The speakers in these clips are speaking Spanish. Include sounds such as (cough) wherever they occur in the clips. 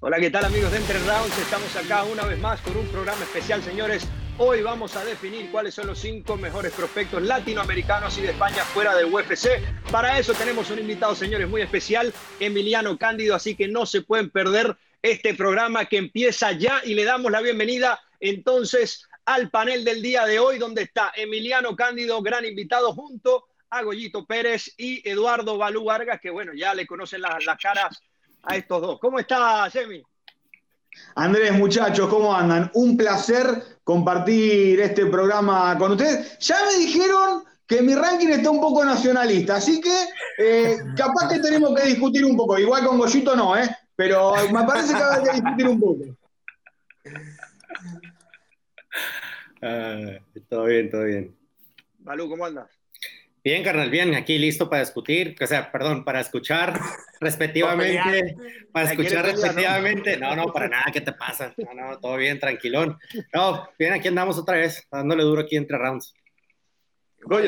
Hola, ¿qué tal amigos de Entre Rounds? Estamos acá una vez más con un programa especial, señores. Hoy vamos a definir cuáles son los cinco mejores prospectos latinoamericanos y de España fuera del UFC. Para eso tenemos un invitado, señores, muy especial, Emiliano Cándido, así que no se pueden perder este programa que empieza ya y le damos la bienvenida entonces al panel del día de hoy, donde está Emiliano Cándido, gran invitado, junto a Goyito Pérez y Eduardo Balú Vargas, que bueno, ya le conocen las, las caras a estos dos. ¿Cómo está, Semi? Andrés, muchachos, ¿cómo andan? Un placer compartir este programa con ustedes. Ya me dijeron que mi ranking está un poco nacionalista, así que eh, capaz que tenemos que discutir un poco. Igual con Goyito no, ¿eh? Pero me parece que hay que discutir un poco. Ah, todo bien, todo bien. Balú, ¿cómo andas? Bien, carnal, bien, aquí listo para discutir, o sea, perdón, para escuchar (laughs) respectivamente, para escuchar respectivamente. ¿no? no, para nada, ¿qué te pasa? No, no, todo bien, tranquilón. No, bien, aquí andamos otra vez, dándole duro aquí entre rounds.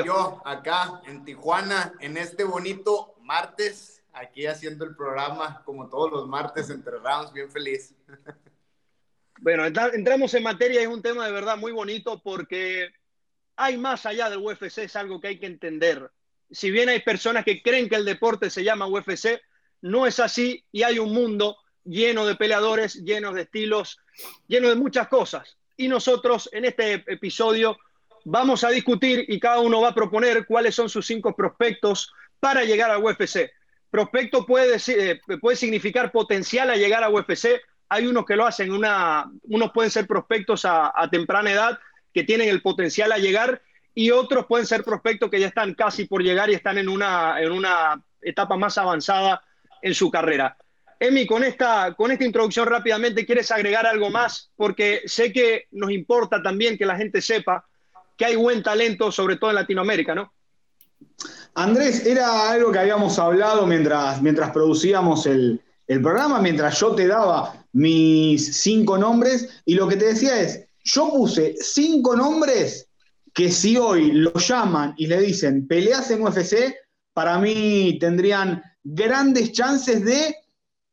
Yo acá en Tijuana, en este bonito martes, aquí haciendo el programa como todos los martes entre rounds, bien feliz. Bueno, entramos en materia, es un tema de verdad muy bonito porque hay más allá del UFC, es algo que hay que entender. Si bien hay personas que creen que el deporte se llama UFC, no es así y hay un mundo lleno de peleadores, lleno de estilos, lleno de muchas cosas. Y nosotros en este episodio vamos a discutir y cada uno va a proponer cuáles son sus cinco prospectos para llegar al UFC. Prospecto puede, eh, puede significar potencial a llegar a UFC. Hay unos que lo hacen, una, unos pueden ser prospectos a temprana edad que tienen el potencial a llegar y otros pueden ser prospectos que ya están casi por llegar y están en una, en una etapa más avanzada en su carrera. Emi, con esta, con esta introducción rápidamente, ¿quieres agregar algo más? Porque sé que nos importa también que la gente sepa que hay buen talento, sobre todo en Latinoamérica, ¿no? Andrés, era algo que habíamos hablado mientras, mientras producíamos el, el programa, mientras yo te daba mis cinco nombres, y lo que te decía es, yo puse cinco nombres que si hoy lo llaman y le dicen peleas en UFC, para mí tendrían grandes chances de,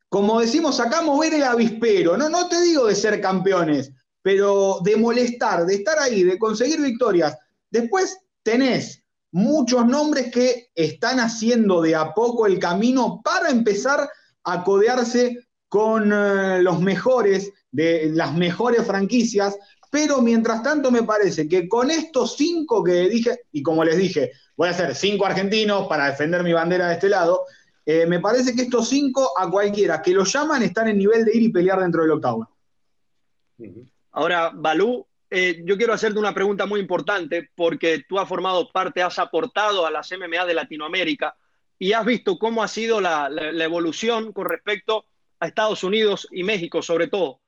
como decimos acá, mover el avispero. No, no te digo de ser campeones, pero de molestar, de estar ahí, de conseguir victorias. Después tenés muchos nombres que están haciendo de a poco el camino para empezar a codearse con eh, los mejores de las mejores franquicias, pero mientras tanto me parece que con estos cinco que dije, y como les dije, voy a hacer cinco argentinos para defender mi bandera de este lado, eh, me parece que estos cinco a cualquiera que lo llaman están en nivel de ir y pelear dentro del octavo. Ahora, Balú, eh, yo quiero hacerte una pregunta muy importante porque tú has formado parte, has aportado a las MMA de Latinoamérica y has visto cómo ha sido la, la evolución con respecto a Estados Unidos y México sobre todo.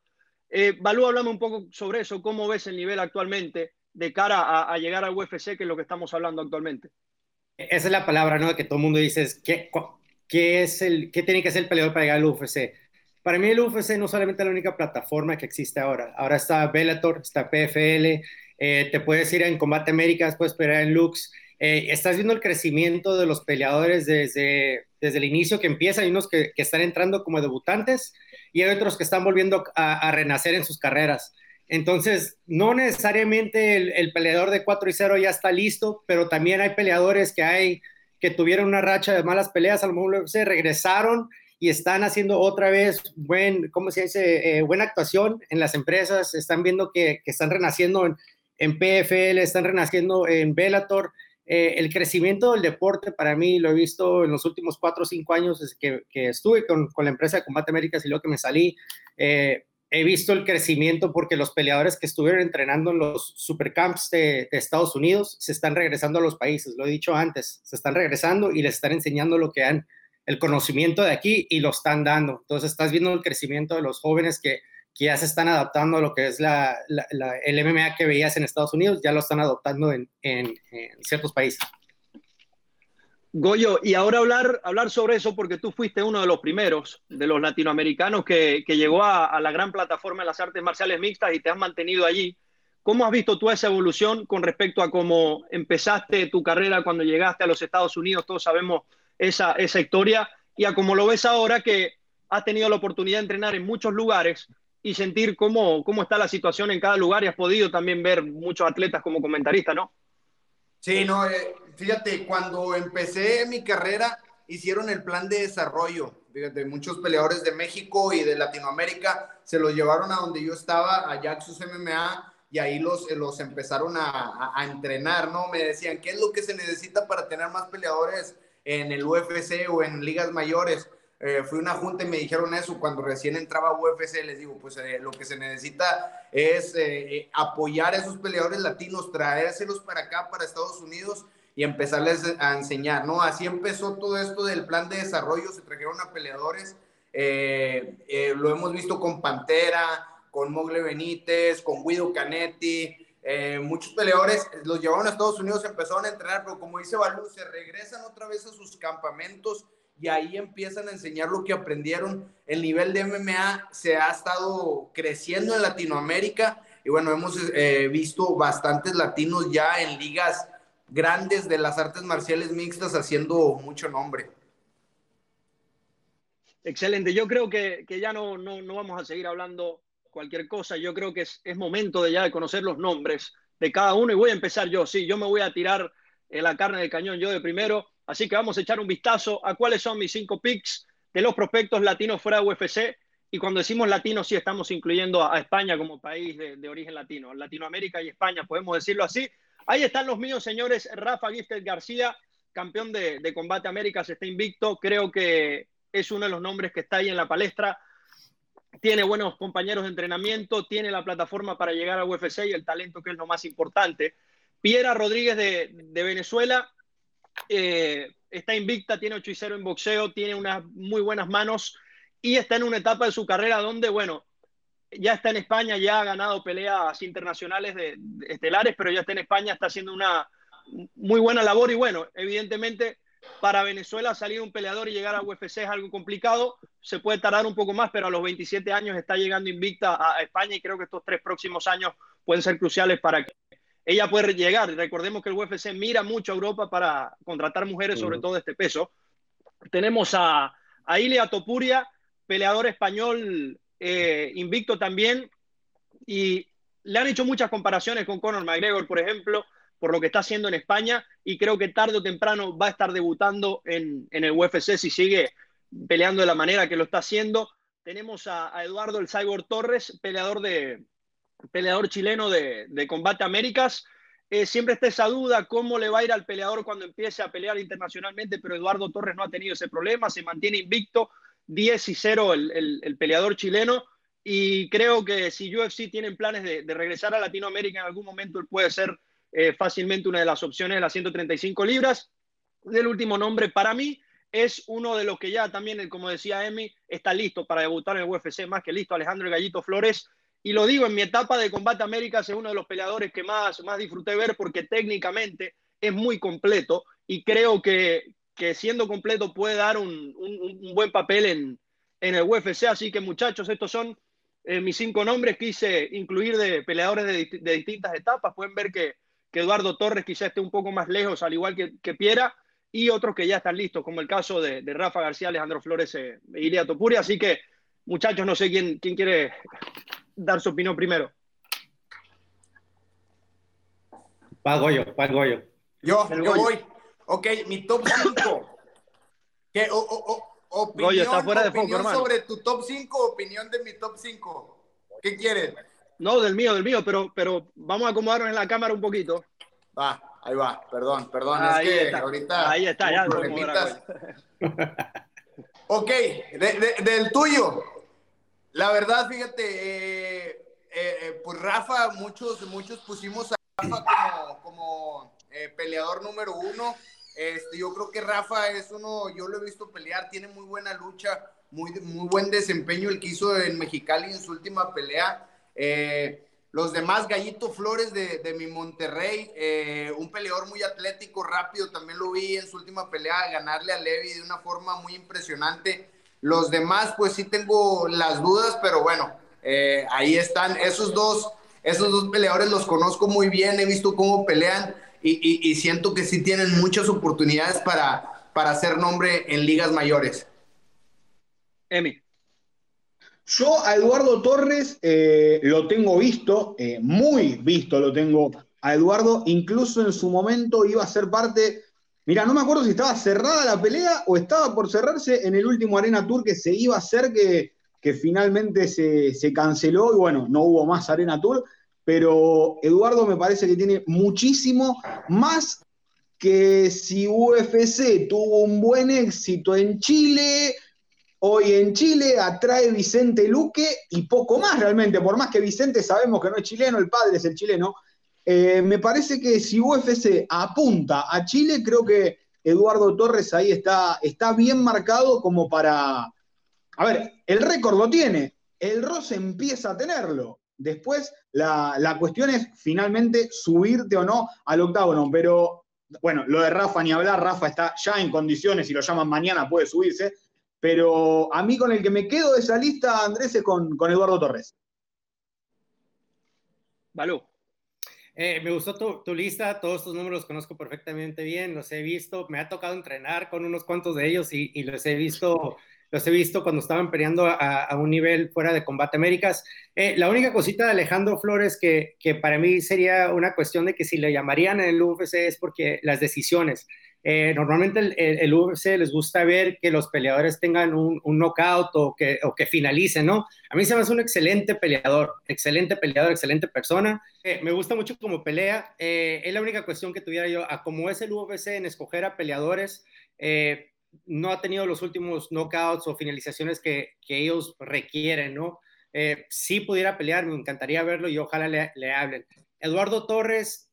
Eh, Balú, hablame un poco sobre eso. ¿Cómo ves el nivel actualmente de cara a, llegar al UFC, que es lo que estamos hablando actualmente? Esa es la palabra, ¿no? Que todo el mundo dice, ¿qué, qué, es el, ¿qué tiene que ser el peleador para llegar al UFC? Para mí el UFC no solamente es la única plataforma que existe ahora. Ahora está Bellator, está PFL, eh, te puedes ir en Combate América, puedes pelear en Lux. Eh, estás viendo el crecimiento de los peleadores desde, desde el inicio que empieza. Hay unos que, que están entrando como debutantes y hay otros que están volviendo a, renacer en sus carreras. Entonces, no necesariamente el, peleador de 4 y 0 ya está listo, pero también hay peleadores que hay que tuvieron una racha de malas peleas, a lo mejor se regresaron y están haciendo otra vez buen, ¿cómo se dice? Eh, buena actuación en las empresas, están viendo que, están renaciendo en, en, PFL, están renaciendo en Bellator, eh, el crecimiento del deporte para mí lo he visto en los últimos cuatro o cinco años que, que estuve con, con, la empresa de Combate Américas y luego que me salí. Eh, he visto el crecimiento porque los peleadores que estuvieron entrenando en los supercamps de, de, Estados Unidos se están regresando a los países, lo he dicho antes, se están regresando y les están enseñando lo que han, el conocimiento de aquí y lo están dando. Entonces estás viendo el crecimiento de los jóvenes que que ya se están adaptando a lo que es la, el MMA que veías en Estados Unidos, ya lo están adoptando en, en, ciertos países. Goyo, y ahora hablar, hablar sobre eso porque tú fuiste uno de los primeros de los latinoamericanos que, que llegó a, a, la gran plataforma de las artes marciales mixtas y te has mantenido allí. ¿Cómo has visto tú esa evolución con respecto a cómo empezaste tu carrera cuando llegaste a los Estados Unidos? Todos sabemos esa, esa historia y a cómo lo ves ahora que has tenido la oportunidad de entrenar en muchos lugares y sentir cómo, cómo está la situación en cada lugar y has podido también ver muchos atletas como comentarista, ¿no? Sí, no, eh, fíjate, cuando empecé mi carrera hicieron el plan de desarrollo. Fíjate, muchos peleadores de México y de Latinoamérica se los llevaron a donde yo estaba, a Jaxus MMA, y ahí los, los empezaron a, entrenar, ¿no? Me decían, ¿qué es lo que se necesita para tener más peleadores en el UFC o en ligas mayores? Eh, fui a una junta y me dijeron eso cuando recién entraba UFC, les digo, pues eh, lo que se necesita es eh, apoyar a esos peleadores latinos, traérselos para acá, para Estados Unidos y empezarles a enseñar, ¿no? Así empezó todo esto del plan de desarrollo, se trajeron a peleadores, lo hemos visto con Pantera, con Mogle Benítez, con Guido Canetti, muchos peleadores los llevaron a Estados Unidos, empezaron a entrenar, pero como dice Balú, se regresan otra vez a sus campamentos y ahí empiezan a enseñar lo que aprendieron. El nivel de MMA se ha estado creciendo en Latinoamérica y bueno, hemos eh, visto bastantes latinos ya en ligas grandes de las artes marciales mixtas haciendo mucho nombre. Excelente, yo creo que, ya no, no, no, vamos a seguir hablando cualquier cosa, yo creo que es, momento de ya conocer los nombres de cada uno. Y voy a empezar yo, sí, yo me voy a tirar en la carne del cañón yo de primero, Así que vamos a echar un vistazo a cuáles son mis cinco picks de los prospectos latinos fuera de UFC. Y cuando decimos latinos, sí estamos incluyendo a España como país de, origen latino. Latinoamérica y España, podemos decirlo así. Ahí están los míos, señores. Rafa Gifted García, campeón de, de Combate Américas, está invicto. Creo que es uno de los nombres que está ahí en la palestra. Tiene buenos compañeros de entrenamiento, tiene la plataforma para llegar a UFC y el talento que es lo más importante. Piera Rodríguez de, de Venezuela, eh, está invicta, tiene 8 y 0 en boxeo, tiene unas muy buenas manos y está en una etapa de su carrera donde, bueno, ya está en España, ya ha ganado peleas internacionales de, estelares, pero ya está en España, está haciendo una muy buena labor y bueno, evidentemente para Venezuela salir un peleador y llegar a UFC es algo complicado, se puede tardar un poco más, pero a los 27 años está llegando invicta a España y creo que estos tres próximos años pueden ser cruciales para que ella puede llegar. Recordemos que el UFC mira mucho a Europa para contratar mujeres, sobre todo de este peso. Tenemos a, a Ilia Topuria, peleador español eh, invicto también, y le han hecho muchas comparaciones con Conor McGregor, por ejemplo, por lo que está haciendo en España, y creo que tarde o temprano va a estar debutando en, en el UFC si sigue peleando de la manera que lo está haciendo. Tenemos a, a Eduardo el Cyborg Torres, peleador de, peleador chileno de, Combate Américas. Eh, siempre está esa duda, cómo le va a ir al peleador cuando empiece a pelear internacionalmente, pero Eduardo Torres no ha tenido ese problema, se mantiene invicto, 10 y 0 el, peleador chileno, y creo que si UFC tienen planes de, regresar a Latinoamérica en algún momento, puede ser eh, fácilmente una de las opciones de las 135 libras. El último nombre para mí es uno de los que ya también, como decía Emi, está listo para debutar en el UFC, más que listo, Alejandro Gallito Flores, y lo digo, en mi etapa de Combate Américas es uno de los peleadores que más, más disfruté ver porque técnicamente es muy completo y creo que, que siendo completo puede dar un, un, buen papel en, en, el UFC. Así que muchachos, estos son eh, mis cinco nombres. Quise incluir de peleadores de, de distintas etapas. Pueden ver que, que, Eduardo Torres quizá esté un poco más lejos, al igual que, que Piera, y otros que ya están listos, como el caso de, de Rafa García, Alejandro Flores e Ilia Topuria. Así que, muchachos, no sé quién, quién quiere dar su opinión primero. Pago yo, pago yo. Yo, yo voy. Ok, mi top 5. ¿Qué, opinión, está fuera de opinión sobre tu top 5, opinión de mi top 5. ¿Qué quieres? No, del mío, del mío, pero, pero vamos a acomodarnos en la cámara un poquito. Va, ahí va, perdón, perdón, ahí es que está. ahorita... Ahí está, ya. (laughs) ok, del tuyo, la verdad, fíjate, eh, eh, eh, pues Rafa, muchos, muchos pusimos a Rafa como, como peleador número uno. Este, yo creo que Rafa es uno, yo lo he visto pelear, tiene muy buena lucha, muy, muy buen desempeño el que hizo en Mexicali en su última pelea. los demás, Gallito Flores de, de mi Monterrey, un peleador muy atlético, rápido, también lo vi en su última pelea, ganarle a Levi de una forma muy impresionante. Los demás, pues sí tengo las dudas, pero bueno, eh, ahí están. Esos dos, esos dos peleadores los conozco muy bien, he visto cómo pelean y, siento que sí tienen muchas oportunidades para, para hacer nombre en ligas mayores. Emi. Yo a Eduardo Torres eh, lo tengo visto, eh, muy visto lo tengo a Eduardo, incluso en su momento iba a ser parte, mira, no me acuerdo si estaba cerrada la pelea o estaba por cerrarse en el último Arena Tour que se iba a hacer, que, finalmente se, se canceló y bueno, no hubo más Arena Tour, pero Eduardo me parece que tiene muchísimo más que si UFC tuvo un buen éxito en Chile, hoy en Chile atrae Vicente Luque y poco más realmente, por más que Vicente sabemos que no es chileno, el padre es el chileno, eh, me parece que si UFC apunta a Chile, creo que Eduardo Torres ahí está, está bien marcado como para... A ver, el récord lo tiene, el Ross empieza a tenerlo. Después la, la, cuestión es finalmente subirte o no al octágono, pero bueno, lo de Rafa ni hablar, Rafa está ya en condiciones, si lo llaman mañana puede subirse, pero a mí con el que me quedo de esa lista, Andrés, es con, con Eduardo Torres. Balú. Eh, me gustó tu, tu, lista, todos estos números los conozco perfectamente bien, los he visto, me ha tocado entrenar con unos cuantos de ellos y, y los he visto los he visto cuando estaban peleando a, a un nivel fuera de Combate Américas. Eh, la única cosita de Alejandro Flores que, que, para mí sería una cuestión de que si le llamarían en el UFC es porque las decisiones. Eh, normalmente el, el, UFC les gusta ver que los peleadores tengan un, un knockout o que, o que, finalicen, ¿no? A mí se me hace un excelente peleador, excelente peleador, excelente persona. Eh, me gusta mucho como pelea. Eh, es la única cuestión que tuviera yo, a como es el UFC en escoger a peleadores. Eh, no ha tenido los últimos knockouts o finalizaciones que, que ellos requieren, ¿no? Eh, si pudiera pelear, me encantaría verlo y ojalá le, le, hablen. Eduardo Torres,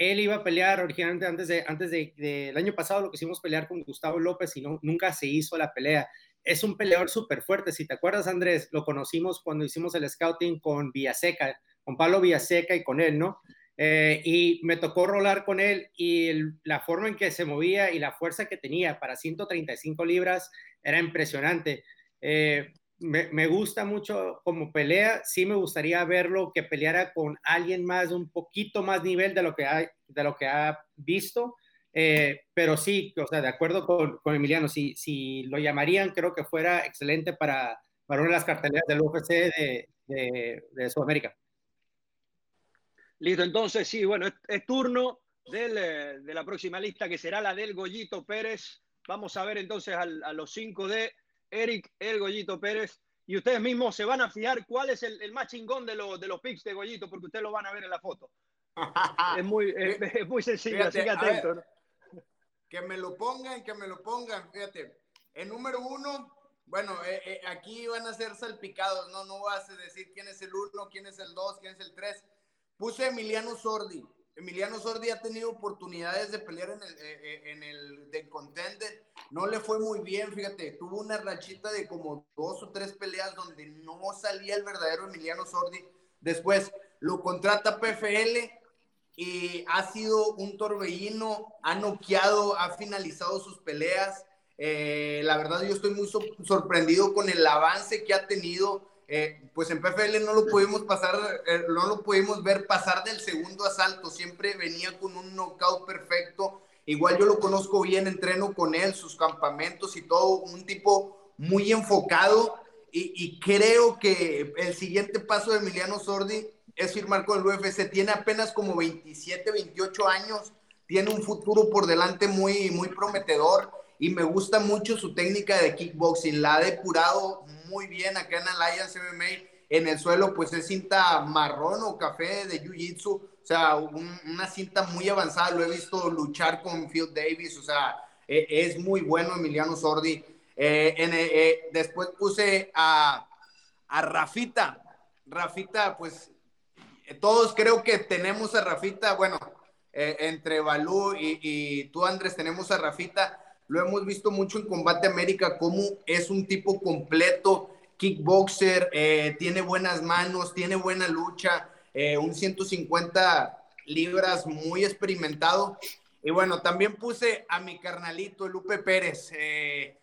él iba a pelear originalmente antes de antes de, de año pasado, lo que hicimos pelear con Gustavo López y no, nunca se hizo la pelea. Es un peleador súper fuerte. Si te acuerdas, Andrés, lo conocimos cuando hicimos el scouting con Villaseca, con Pablo Villaseca y con él, ¿no? Eh, y me tocó rolar con él y la forma en que se movía y la fuerza que tenía para 135 libras era impresionante. Eh, me, me, gusta mucho como pelea, sí me gustaría verlo que peleara con alguien más, un poquito más nivel de lo que ha, de lo que ha visto, eh, pero sí, o sea, de acuerdo con, con Emiliano, si, si, lo llamarían, creo que fuera excelente para, para una de las carteleras del UFC de, de, de Sudamérica. Listo, entonces sí, bueno, es, es turno del, eh, de la próxima lista que será la del Goyito Pérez. Vamos a ver entonces al, a los cinco de Eric El Goyito Pérez. Y ustedes mismos se van a fijar cuál es el, el más chingón de, lo, de los pics de Goyito, porque ustedes lo van a ver en la foto. (laughs) es, muy, es, es muy sencillo, fíjate, así que atento. Ver, ¿no? Que me lo pongan, que me lo pongan. Fíjate, el número uno, bueno, eh, eh, aquí van a ser salpicados, ¿no? No vas a decir quién es el uno, quién es el dos, quién es el tres Puse Emiliano Sordi. Emiliano Sordi ha tenido oportunidades de pelear en el, eh, en el de contender. No le fue muy bien, fíjate. Tuvo una rachita de como dos o tres peleas donde no salía el verdadero Emiliano Sordi. Después lo contrata PFL y ha sido un torbellino. Ha noqueado, ha finalizado sus peleas. Eh, la verdad, yo estoy muy so sorprendido con el avance que ha tenido eh, pues en PFL no lo pudimos pasar, eh, no lo pudimos ver pasar del segundo asalto, siempre venía con un knockout perfecto. Igual yo lo conozco bien, entreno con él, sus campamentos y todo, un tipo muy enfocado y, creo que el siguiente paso de Emiliano Sordi es firmar con el UFC. Tiene apenas como 27, 28 años, tiene un futuro por delante muy, muy prometedor y me gusta mucho su técnica de kickboxing. La ha depurado muy bien acá en Alliance MMA. En el suelo, pues es cinta marrón o café de Jiu-Jitsu. O sea, un, una cinta muy avanzada. Lo he visto luchar con Phil Davis. O sea, eh, es muy bueno Emiliano Sordi. Eh, en, eh, después puse a, a Rafita. Rafita, pues todos creo que tenemos a Rafita. Bueno, entre Balú y tú, Andrés, tenemos a Rafita lo hemos visto mucho en Combate América, como es un tipo completo, kickboxer, eh, tiene buenas manos, tiene buena lucha, eh, un 150 libras muy experimentado. Y bueno, también puse a mi carnalito, Lupe Pérez. Eh,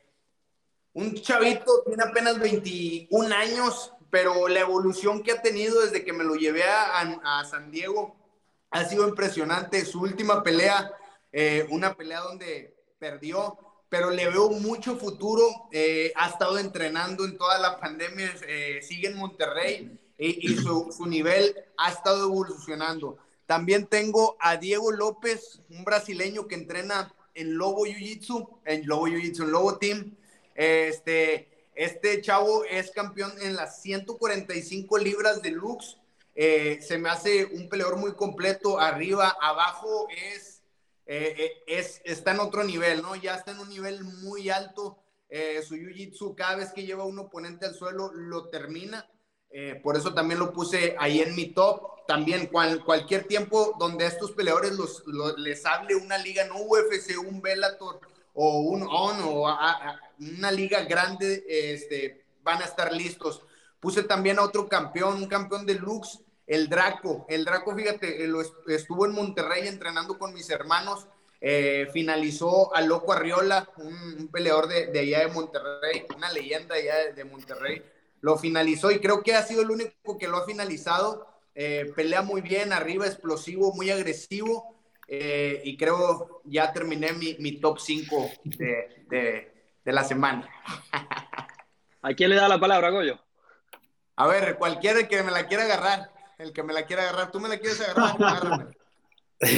un chavito, tiene apenas 21 años, pero la evolución que ha tenido desde que me lo llevé a, a San Diego ha sido impresionante. Su última pelea, eh, una pelea donde perdió, pero le veo mucho futuro. Eh, ha estado entrenando en toda la pandemia, eh, sigue en Monterrey y, su, nivel ha estado evolucionando. También tengo a Diego López, un brasileño que entrena en Lobo Jiu Jitsu, en Lobo Jiu Jitsu, en Lobo Team. Este, este chavo es campeón en las 145 libras de Lux. Eh, se me hace un peleador muy completo. Arriba, abajo es, eh, eh, es, está en otro nivel, ¿no? Ya está en un nivel muy alto. su jiu-jitsu, cada vez que lleva un oponente al suelo, lo termina. por eso también lo puse ahí en mi top. También cualquier tiempo donde a estos peleadores los, les hable una liga, no UFC, un Bellator o un ON o una liga grande, este, van a estar listos. Puse también a otro campeón, un campeón de Lux, el Draco. El Draco, fíjate, eh, estuvo en Monterrey entrenando con mis hermanos. Eh, finalizó a Loco Arriola, un, peleador de, de, allá de Monterrey, una leyenda allá de, Monterrey. Lo finalizó y creo que ha sido el único que lo ha finalizado. Eh, pelea muy bien, arriba, explosivo, muy agresivo. y creo ya terminé mi, mi top 5 de, de la semana. (laughs) ¿A quién le da la palabra, Goyo? A ver, cualquiera que me la quiera agarrar, el que me la quiera agarrar, tú me la quieres agarrar, (laughs) te,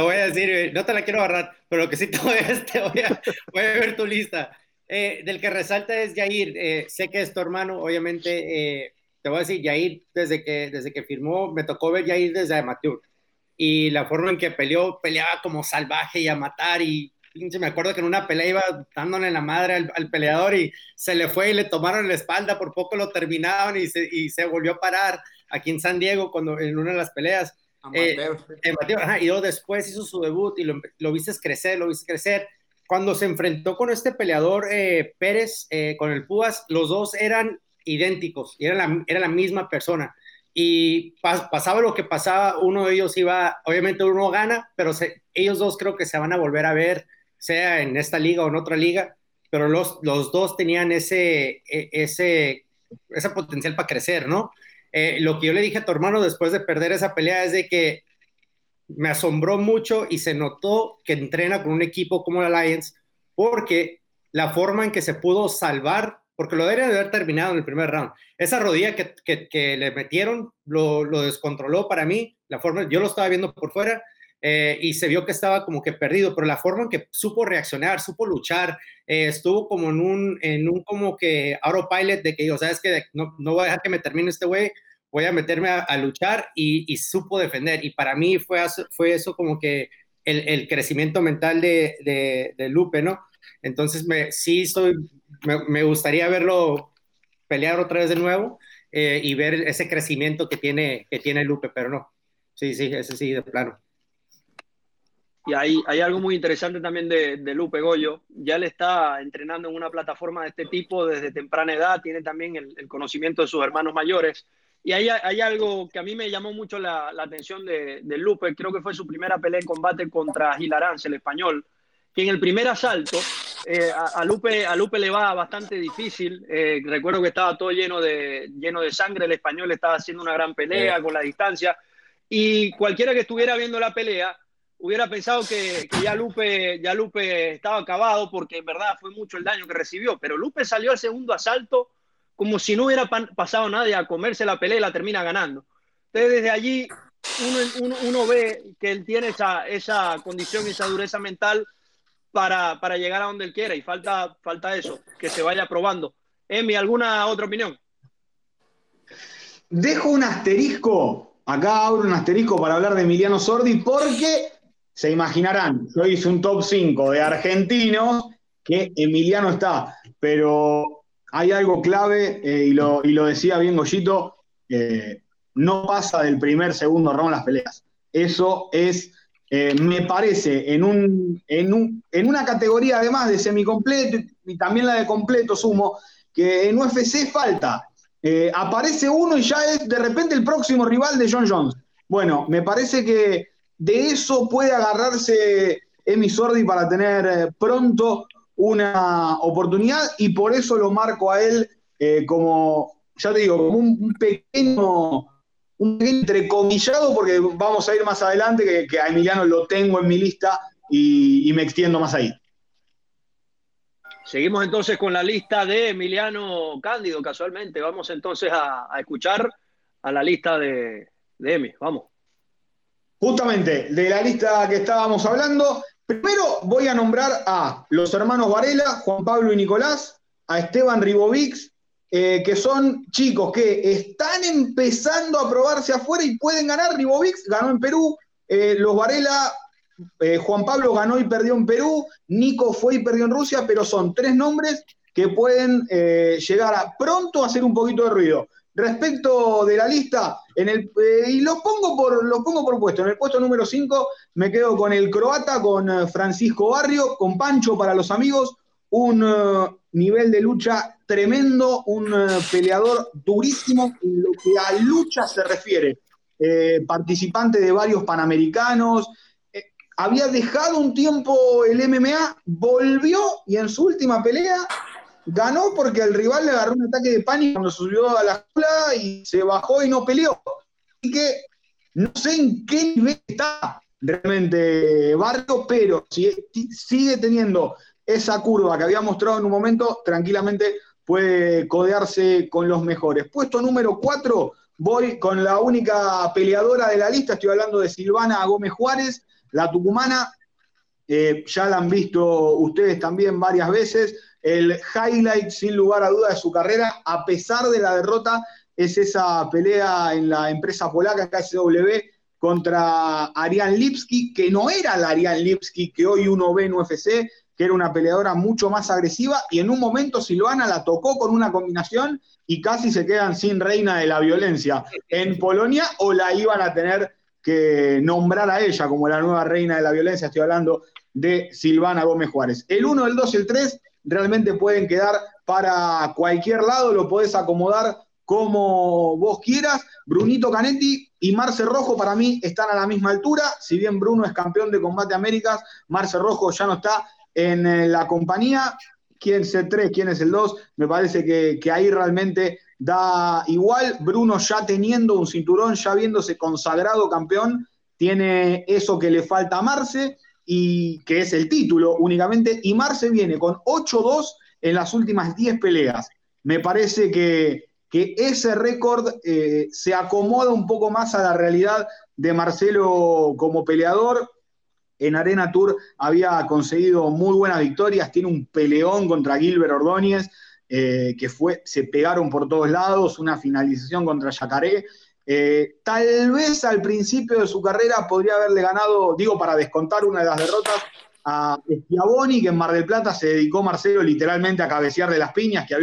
voy, a decir, no te la quiero agarrar, pero lo que sí (laughs) te voy a, voy a, ver tu lista. Eh, del que resalta es Jair, eh, sé que es tu hermano, obviamente, eh, te voy a decir, Jair, desde que, desde que firmó, me tocó ver Jair desde amateur, y la forma en que peleó, peleaba como salvaje y a matar, y me acuerdo que en una pelea iba dándole la madre al, peleador y se le fue y le tomaron la espalda, por poco lo terminaron y se, y se volvió a parar aquí en San Diego cuando en una de las peleas. Eh, y luego después hizo su debut y lo, lo, viste crecer, lo viste crecer. Cuando se enfrentó con este peleador eh, Pérez, eh, con el Púas, los dos eran idénticos y era la, era la misma persona y pasaba lo que pasaba, uno de ellos iba, obviamente uno gana, pero ellos dos creo que se van a volver a ver sea en esta liga o en otra liga, pero los, los dos tenían ese, e, ese, ese potencial para crecer, ¿no? Eh, lo que yo le dije a tu hermano después de perder esa pelea es de que me asombró mucho y se notó que entrena con un equipo como el Alliance porque la forma en que se pudo salvar, porque lo debería de haber terminado en el primer round. Esa rodilla que, que, que le metieron lo, lo, descontroló para mí, la forma, yo lo estaba viendo por fuera eh, y se vio que estaba como que perdido, pero la forma en que supo reaccionar, supo luchar, eh, estuvo como en un, en un como que autopilot de que yo, sabes que no, no voy a dejar que me termine este güey, voy a meterme a, luchar y, y, supo defender. Y para mí fue, fue eso como que el, el crecimiento mental de, de, Lupe, ¿no? Entonces, me, sí, estoy, me, me, gustaría verlo pelear otra vez de nuevo eh, y ver ese crecimiento que tiene, que tiene Lupe, pero no. Sí, sí, ese sí, de plano. Y hay, hay algo muy interesante también de, de, Lupe Goyo. Ya él está entrenando en una plataforma de este tipo desde temprana edad, tiene también el, conocimiento de sus hermanos mayores. Y hay, hay, algo que a mí me llamó mucho la, la atención de, de, Lupe, creo que fue su primera pelea en combate contra Gilarance, el español, que en el primer asalto eh, a, Lupe, a Lupe le va bastante difícil. Eh, recuerdo que estaba todo lleno de, lleno de sangre, el español estaba haciendo una gran pelea con la distancia. Y cualquiera que estuviera viendo la pelea hubiera pensado que, ya, Lupe, ya Lupe estaba acabado porque en verdad fue mucho el daño que recibió, pero Lupe salió al segundo asalto como si no hubiera pasado nada a comerse la pelea y la termina ganando. Entonces desde allí uno, uno, ve que él tiene esa, esa condición y esa dureza mental para, para, llegar a donde él quiera y falta, falta eso, que se vaya probando. Emi, ¿alguna otra opinión? Dejo un asterisco, acá abro un asterisco para hablar de Emiliano Sordi porque se imaginarán, yo hice un top 5 de argentinos que Emiliano está, pero hay algo clave eh, y, lo, decía bien Goyito, no pasa del primer, segundo round las peleas. Eso es, eh, me parece, en, un, en, en una categoría además de semicompleto y también la de completo sumo, que en UFC falta. Eh, aparece uno y ya es de repente el próximo rival de John Jones. Bueno, me parece que de eso puede agarrarse Emi Sordi para tener eh, pronto una oportunidad y por eso lo marco a él eh, como, ya te digo, como un pequeño, un entrecomillado, porque vamos a ir más adelante, que, a Emiliano lo tengo en mi lista y, me extiendo más ahí. Seguimos entonces con la lista de Emiliano Cándido, casualmente. Vamos entonces a, escuchar a la lista de, de Emi. Vamos. Justamente, de la lista que estábamos hablando, primero voy a nombrar a los hermanos Varela, Juan Pablo y Nicolás, a Esteban Ribovics, eh, que son chicos que están empezando a probarse afuera y pueden ganar. Ribovics ganó en Perú, eh, los Varela, eh, Juan Pablo ganó y perdió en Perú, Nico fue y perdió en Rusia, pero son tres nombres que pueden llegar a pronto a hacer un poquito de ruido. Respecto de la lista, en el, y lo pongo, por, pongo por puesto. En el puesto número 5 me quedo con el croata, con Francisco Barrio, con Pancho para los amigos, un nivel de lucha tremendo, un eh, peleador durísimo en lo que a lucha se refiere. Eh, participante de varios panamericanos, eh, había dejado un tiempo el MMA, volvió y en su última pelea ganó porque el rival le agarró un ataque de pánico cuando subió a la escuela y se bajó y no peleó. Así que no sé en qué nivel está realmente Barrio, pero si, sigue teniendo esa curva que había mostrado en un momento, tranquilamente puede codearse con los mejores. Puesto número 4, voy con la única peleadora de la lista, estoy hablando de Silvana Gómez Juárez, la tucumana, eh, ya la han visto ustedes también varias veces, el highlight sin lugar a duda de su carrera, a pesar de la derrota, es esa pelea en la empresa polaca KSW contra Ariane Lipski, que no era la Ariane Lipski que hoy uno ve en UFC, que era una peleadora mucho más agresiva, y en un momento Silvana la tocó con una combinación y casi se quedan sin reina de la violencia en Polonia, o la iban a tener que nombrar a ella como la nueva reina de la violencia, estoy hablando de Silvana Gómez Juárez. El 1, el 2 y el 3 realmente pueden quedar para cualquier lado, lo podés acomodar como vos quieras. Brunito Canetti y Marce Rojo para mí están a la misma altura. Si bien Bruno es campeón de combate Américas, Marce Rojo ya no está en eh, la compañía. ¿Quién es el 3? ¿Quién es el 2? Me parece que, ahí realmente da igual. Bruno ya teniendo un cinturón, ya viéndose consagrado campeón, tiene eso que le falta a Marce y que es el título únicamente. Y Marce viene con 8-2 en las últimas 10 peleas. Me parece que, ese récord eh, se acomoda un poco más a la realidad de Marcelo como peleador en Arena Tour había conseguido muy buenas victorias, tiene un peleón contra Gilbert Ordóñez, eh, que fue, se pegaron por todos lados, una finalización contra Yacaré. Eh, tal vez al principio de su carrera podría haberle ganado, digo, para descontar una de las derrotas, a Schiavoni, que en Mar del Plata se dedicó Marcelo literalmente a cabecear de las piñas, que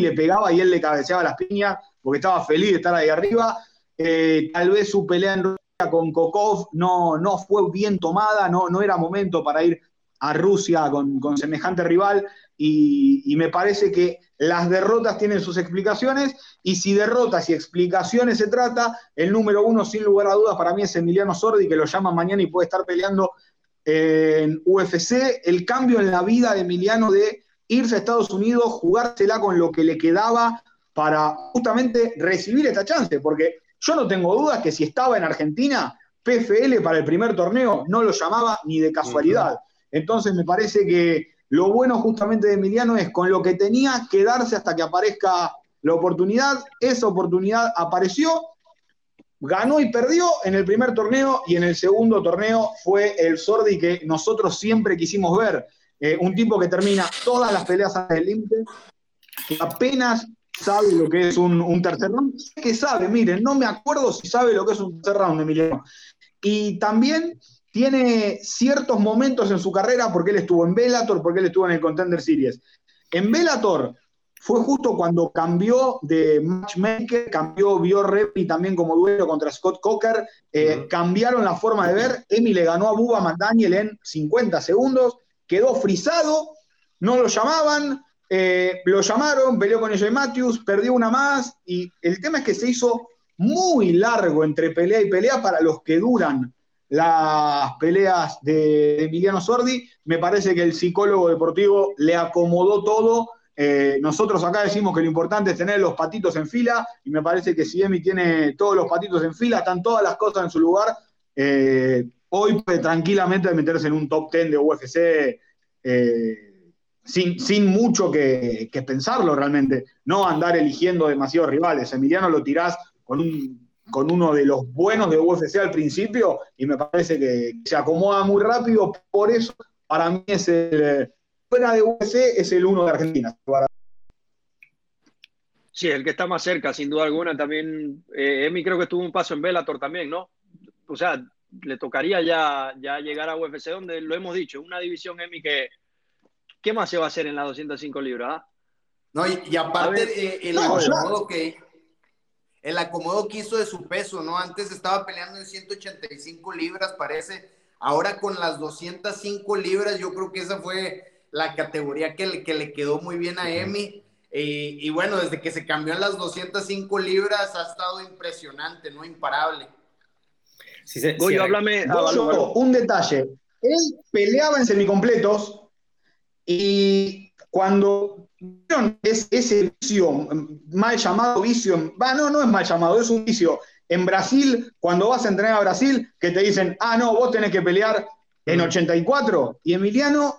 le pegaba y él le cabeceaba las piñas porque estaba feliz de estar ahí arriba. Eh, tal vez su pelea en con Kokov no, no fue bien tomada, no, no era momento para ir a Rusia con, semejante rival y, me parece que las derrotas tienen sus explicaciones y si derrotas y explicaciones se trata, el número uno sin lugar a dudas para mí es Emiliano Sordi que lo llama mañana y puede estar peleando en UFC, el cambio en la vida de Emiliano de irse a Estados Unidos, jugársela con lo que le quedaba para justamente recibir esta chance, porque yo no tengo dudas que si estaba en Argentina, PFL para el primer torneo no lo llamaba ni de casualidad. Entonces me parece que lo bueno justamente de Emiliano es con lo que tenía quedarse hasta que aparezca la oportunidad. Esa oportunidad apareció, ganó y perdió en el primer torneo y en el segundo torneo fue el Sordi que nosotros siempre quisimos ver. Eh, un tipo que termina todas las peleas antes del límite, que apenas sabe lo que es un, tercer round. que sabe, miren, no me acuerdo si sabe lo que es un tercer round, Emiliano. Y también tiene ciertos momentos en su carrera, porque él estuvo en Bellator, porque él estuvo en el Contender Series. En Bellator fue justo cuando cambió de matchmaker, cambió, vio Repi también como duelo contra Scott Coker, eh, cambiaron la forma de ver, Emi le ganó a Buba McDaniel en 50 segundos, quedó frisado, no lo llamaban, eh, lo llamaron, peleó con ella Matthews, perdió una más y el tema es que se hizo muy largo entre pelea y pelea para los que duran las peleas de Emiliano Sordi. Me parece que el psicólogo deportivo le acomodó todo. Eh, nosotros acá decimos que lo importante es tener los patitos en fila y me parece que si Emi tiene todos los patitos en fila, están todas las cosas en su lugar. Eh, hoy puede tranquilamente meterse en un top 10 de UFC eh, sin, sin, mucho que, pensarlo realmente. No andar eligiendo demasiados rivales. Emiliano lo tirás con, un, con uno de los buenos de UFC al principio y me parece que se acomoda muy rápido. Por eso, para mí es el. Fuera de UFC es el uno de Argentina. Sí, el que está más cerca, sin duda alguna. También, eh, Emi creo que tuvo un paso en Bellator también, ¿no? O sea, le tocaría ya, ya llegar a UFC, donde lo hemos dicho, una división Emi que, ¿qué más se va a hacer en las 205 libras? Ah? No, y, aparte eh, el acomodo que el acomodo que hizo de su peso, ¿no? Antes estaba peleando en 185 libras, parece. Ahora con las 205 libras, yo creo que esa fue la categoría que le, que le quedó muy bien a Emi. y bueno, desde que se cambió a las 205 libras ha estado impresionante, ¿no? Imparable. Sí, háblame. un detalle. Él peleaba en semicompletos y cuando vieron ese vicio, mal llamado vicio, va, no, no es mal llamado, es un vicio. En Brasil, cuando vas a entrenar a Brasil, que te dicen, ah, no, vos tenés que pelear en 84. Y Emiliano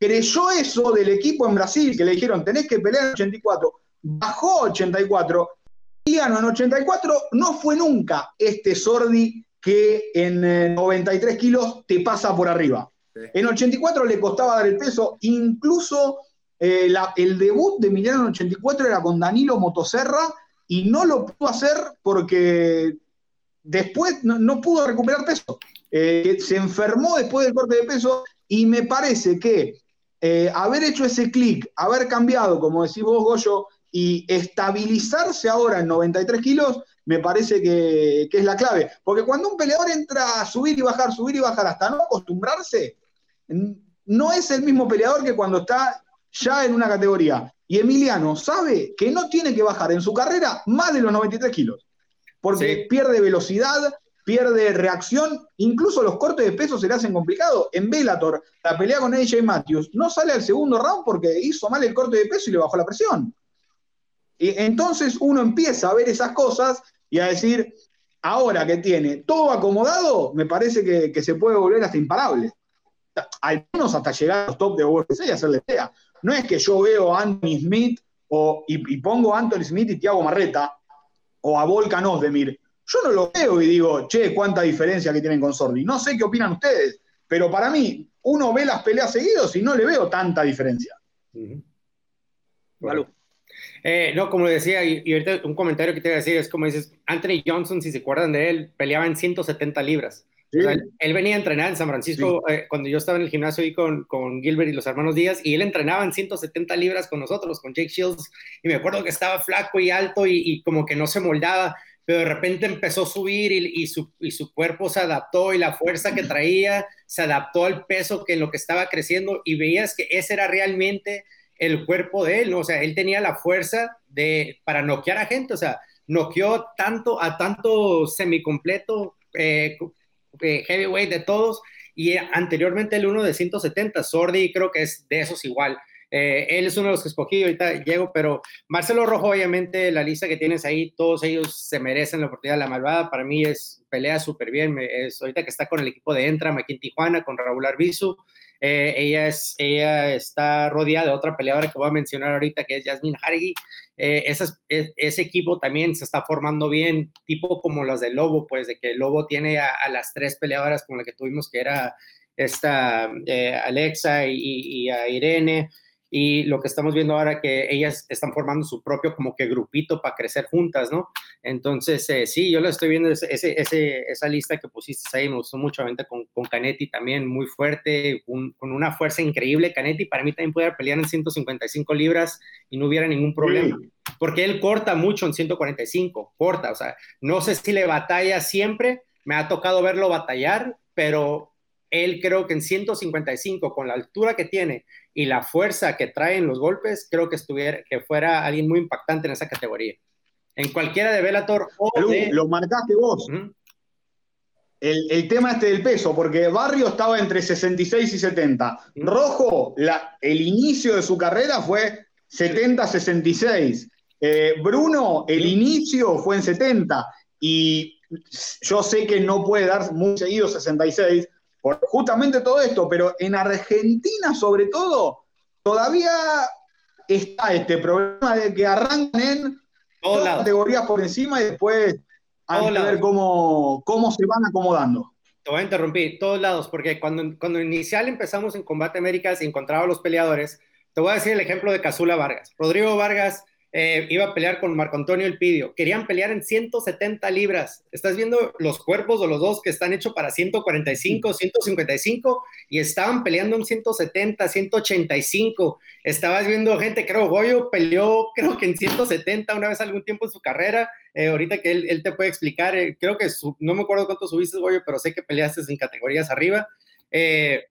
creyó eso del equipo en Brasil, que le dijeron, tenés que pelear en 84. Bajó 84. Emiliano en 84 no fue nunca este Sordi que en 93 eh, kilos te pasa por arriba. En 84 le costaba dar el peso, incluso eh, el debut de Emiliano en 84 era con Danilo Motoserra y no lo pudo hacer porque después no, pudo recuperar peso. Eh, se enfermó después del corte de peso y me parece que haber hecho ese clic, haber cambiado, como decís vos, Goyo, y estabilizarse ahora en 93 kilos, me parece que, es la clave. Porque cuando un peleador entra a subir y bajar, subir y bajar, hasta no acostumbrarse, no es el mismo peleador que cuando está ya en una categoría. Y Emiliano sabe que no tiene que bajar en su carrera más de los 93 kilos. Porque pierde velocidad, pierde reacción, incluso los cortes de peso se le hacen complicados. En Bellator, la pelea con AJ Matthews no sale al segundo round porque hizo mal el corte de peso y le bajó la presión. Y entonces uno empieza a ver esas cosas y a decir, ahora que tiene todo acomodado, me parece que, se puede volver hasta imparable. Al menos hasta llegar a los top de UFC y hacerle pelea. No es que yo veo a Anthony Smith o, y, pongo a Anthony Smith y Thiago Marreta o a Volkan Ozdemir. Yo no lo veo y digo, che, cuánta diferencia que tienen con Sordi. No sé qué opinan ustedes, pero para mí, uno ve las peleas seguidos y no le veo tanta diferencia. Eh, no, como decía, y, ahorita un comentario que te voy a decir es como dices, Anthony Johnson, si se acuerdan de él, peleaba en 170 libras. Él, venía a entrenar en San Francisco eh, cuando yo estaba en el gimnasio ahí con, con, Gilbert y los hermanos Díaz, y él entrenaba en 170 libras con nosotros, con Jake Shields, y me acuerdo que estaba flaco y alto y, y como que no se moldaba, pero de repente empezó a subir y, y, su, y, su, cuerpo se adaptó y la fuerza que traía se adaptó al peso que en lo que estaba creciendo y veías que ese era realmente el cuerpo de él, ¿no? O sea, él tenía la fuerza de, para noquear a gente, o sea, noqueó tanto a tanto semicompleto, eh, eh, heavyweight de todos, y anteriormente el uno de 170, Sordi creo que es de esos igual. Eh, él es uno de los que escogí, ahorita llego, pero Marcelo Rojo, obviamente, la lista que tienes ahí, todos ellos se merecen la oportunidad. La malvada para mí es pelea súper bien. Es, ahorita que está con el equipo de Entra, aquí en Tijuana, con Raúl Arbizu, eh, ella, es, ella está rodeada de otra peleadora que voy a mencionar ahorita, que es Jasmine Harigi. Eh, ese equipo también se está formando bien, tipo como los de Lobo, pues de que Lobo tiene a, las tres peleadoras como la que tuvimos, que era esta eh, Alexa y, y, a Irene y lo que estamos viendo ahora que ellas están formando su propio como que grupito para crecer juntas, ¿no? Entonces, eh, sí, yo lo estoy viendo, ese, ese, esa lista que pusiste ahí, me gustó mucho, obviamente con, con Canetti también, muy fuerte, con una fuerza increíble. Canetti para mí también puede pelear en 155 libras y no hubiera ningún problema, porque él corta mucho en 145, corta, o sea, no sé si le batalla siempre, me ha tocado verlo batallar, pero él creo que en 155, con la altura que tiene y la fuerza que trae en los golpes, creo que, estuviera, que fuera alguien muy impactante en esa categoría. En cualquiera de Bellator o Lo marcaste vos. el, tema este del peso, porque Barrio estaba entre 66 y 70. Rojo, la, el inicio de su carrera fue 70-66. Eh, Bruno, el inicio fue en 70. Y yo sé que no puede dar muy seguido 66, por justamente todo esto, pero en Argentina sobre todo, todavía está este problema de que arrancan en dos categorías por encima y después hay que ver cómo, cómo se van acomodando. Te voy a interrumpir, todos lados, porque cuando, cuando inicial empezamos en Combate Américas y encontraba a los peleadores, te voy a decir el ejemplo de Casula Vargas. Rodrigo Vargas eh, iba a pelear con Marco Antonio Elpidio. Querían pelear en 170 libras. Estás viendo los cuerpos de los dos que están hechos para 145, 155 y estaban peleando en 170, 185. Estabas viendo gente, creo, Goyo peleó, creo que en 170 una vez algún tiempo en su carrera. Eh, ahorita que él, te puede explicar, eh, creo que no me acuerdo cuánto subiste, Goyo, pero sé que peleaste en categorías arriba. Eh,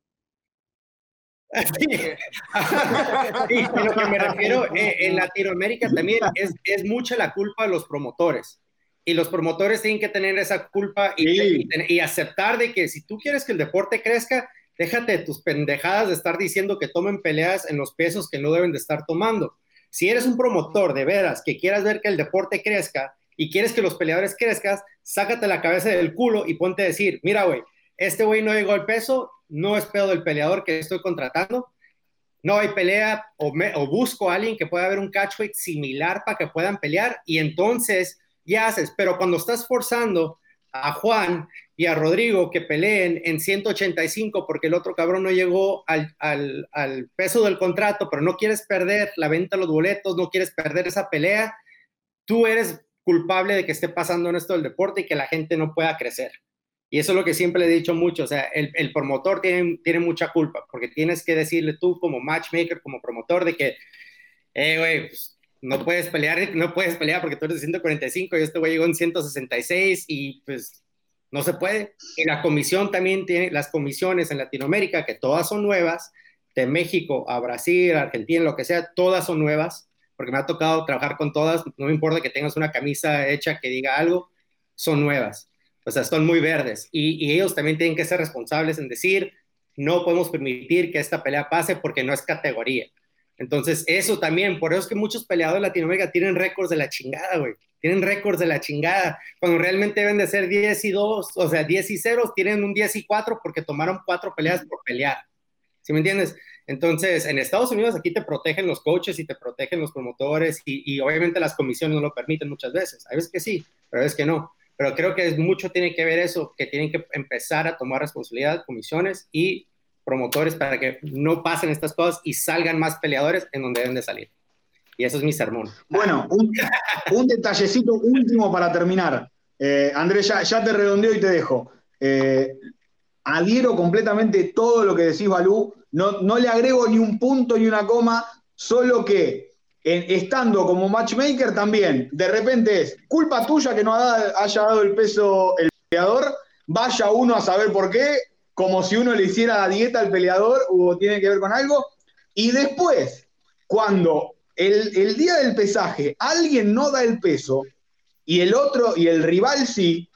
lo que me refiero eh, en Latinoamérica también es, es mucha la culpa de los promotores. Y los promotores tienen que tener esa culpa y, y, aceptar de que si tú quieres que el deporte crezca, déjate de tus pendejadas de estar diciendo que tomen peleas en los pesos que no deben de estar tomando. Si eres un promotor de veras que quieras ver que el deporte crezca y quieres que los peleadores crezcan, sácate la cabeza del culo y ponte a decir, mira, güey, este güey no llegó al peso, no es pedo del peleador que estoy contratando, no hay pelea o, busco a alguien que pueda haber un catchweight similar para que puedan pelear y entonces ya haces, pero cuando estás forzando a Juan y a Rodrigo que peleen en 185 porque el otro cabrón no llegó al, al, peso del contrato, pero no quieres perder la venta de los boletos, no quieres perder esa pelea, tú eres culpable de que esté pasando en esto del deporte y que la gente no pueda crecer. Y eso es lo que siempre le he dicho mucho, o sea, el, el promotor tiene, tiene mucha culpa, porque tienes que decirle tú como matchmaker, como promotor, de que, eh, güey, pues, no puedes pelear, no puedes pelear porque tú eres de 145 y este güey llegó en 166 y pues no se puede. Y la comisión también tiene, las comisiones en Latinoamérica, que todas son nuevas, de México a Brasil, Argentina, lo que sea, todas son nuevas, porque me ha tocado trabajar con todas, no me importa que tengas una camisa hecha que diga algo, son nuevas o sea, son muy verdes y, ellos también tienen que ser responsables en decir, no podemos permitir que esta pelea pase porque no es categoría. Entonces, eso también, por eso es que muchos peleadores de Latinoamérica tienen récords de la chingada, güey. Tienen récords de la chingada, cuando realmente deben de ser 10 y 2, o sea, 10 y 0, tienen un 10 y 4 porque tomaron cuatro peleas por pelear. ¿Sí me entiendes? Entonces, en Estados Unidos aquí te protegen los coaches y te protegen los promotores y, y obviamente las comisiones no lo permiten muchas veces. Hay veces que sí, pero hay veces que no pero creo que es, mucho tiene que ver eso, que tienen que empezar a tomar responsabilidad, comisiones y promotores para que no pasen estas cosas y salgan más peleadores en donde deben de salir. Y eso es mi sermón. Bueno, un, detallecito último para terminar. Eh, Andrés, ya, te redondeo y te dejo. Eh, adhiero completamente todo lo que decís, Balú. No, no le agrego ni un punto ni una coma, solo que estando como matchmaker también, de repente es culpa tuya que no haya dado el peso el peleador, vaya uno a saber por qué, como si uno le hiciera la dieta al peleador o tiene que ver con algo. Y después, cuando el, el día del pesaje alguien no da el peso y el otro y el rival sí,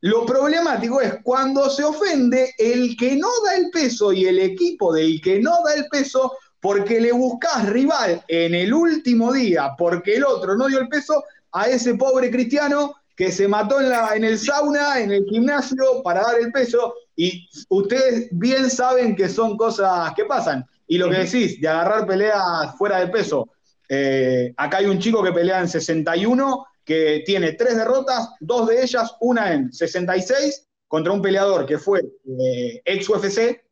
lo problemático es cuando se ofende el que no da el peso y el equipo del que no da el peso porque le buscas rival en el último día, porque el otro no dio el peso a ese pobre cristiano que se mató en, la, en el sauna, en el gimnasio, para dar el peso, y ustedes bien saben que son cosas que pasan. Y lo que decís, de agarrar peleas fuera de peso, eh, acá hay un chico que pelea en 61, que tiene tres derrotas, dos de ellas, una en 66, contra un peleador que fue eh, ex UFC,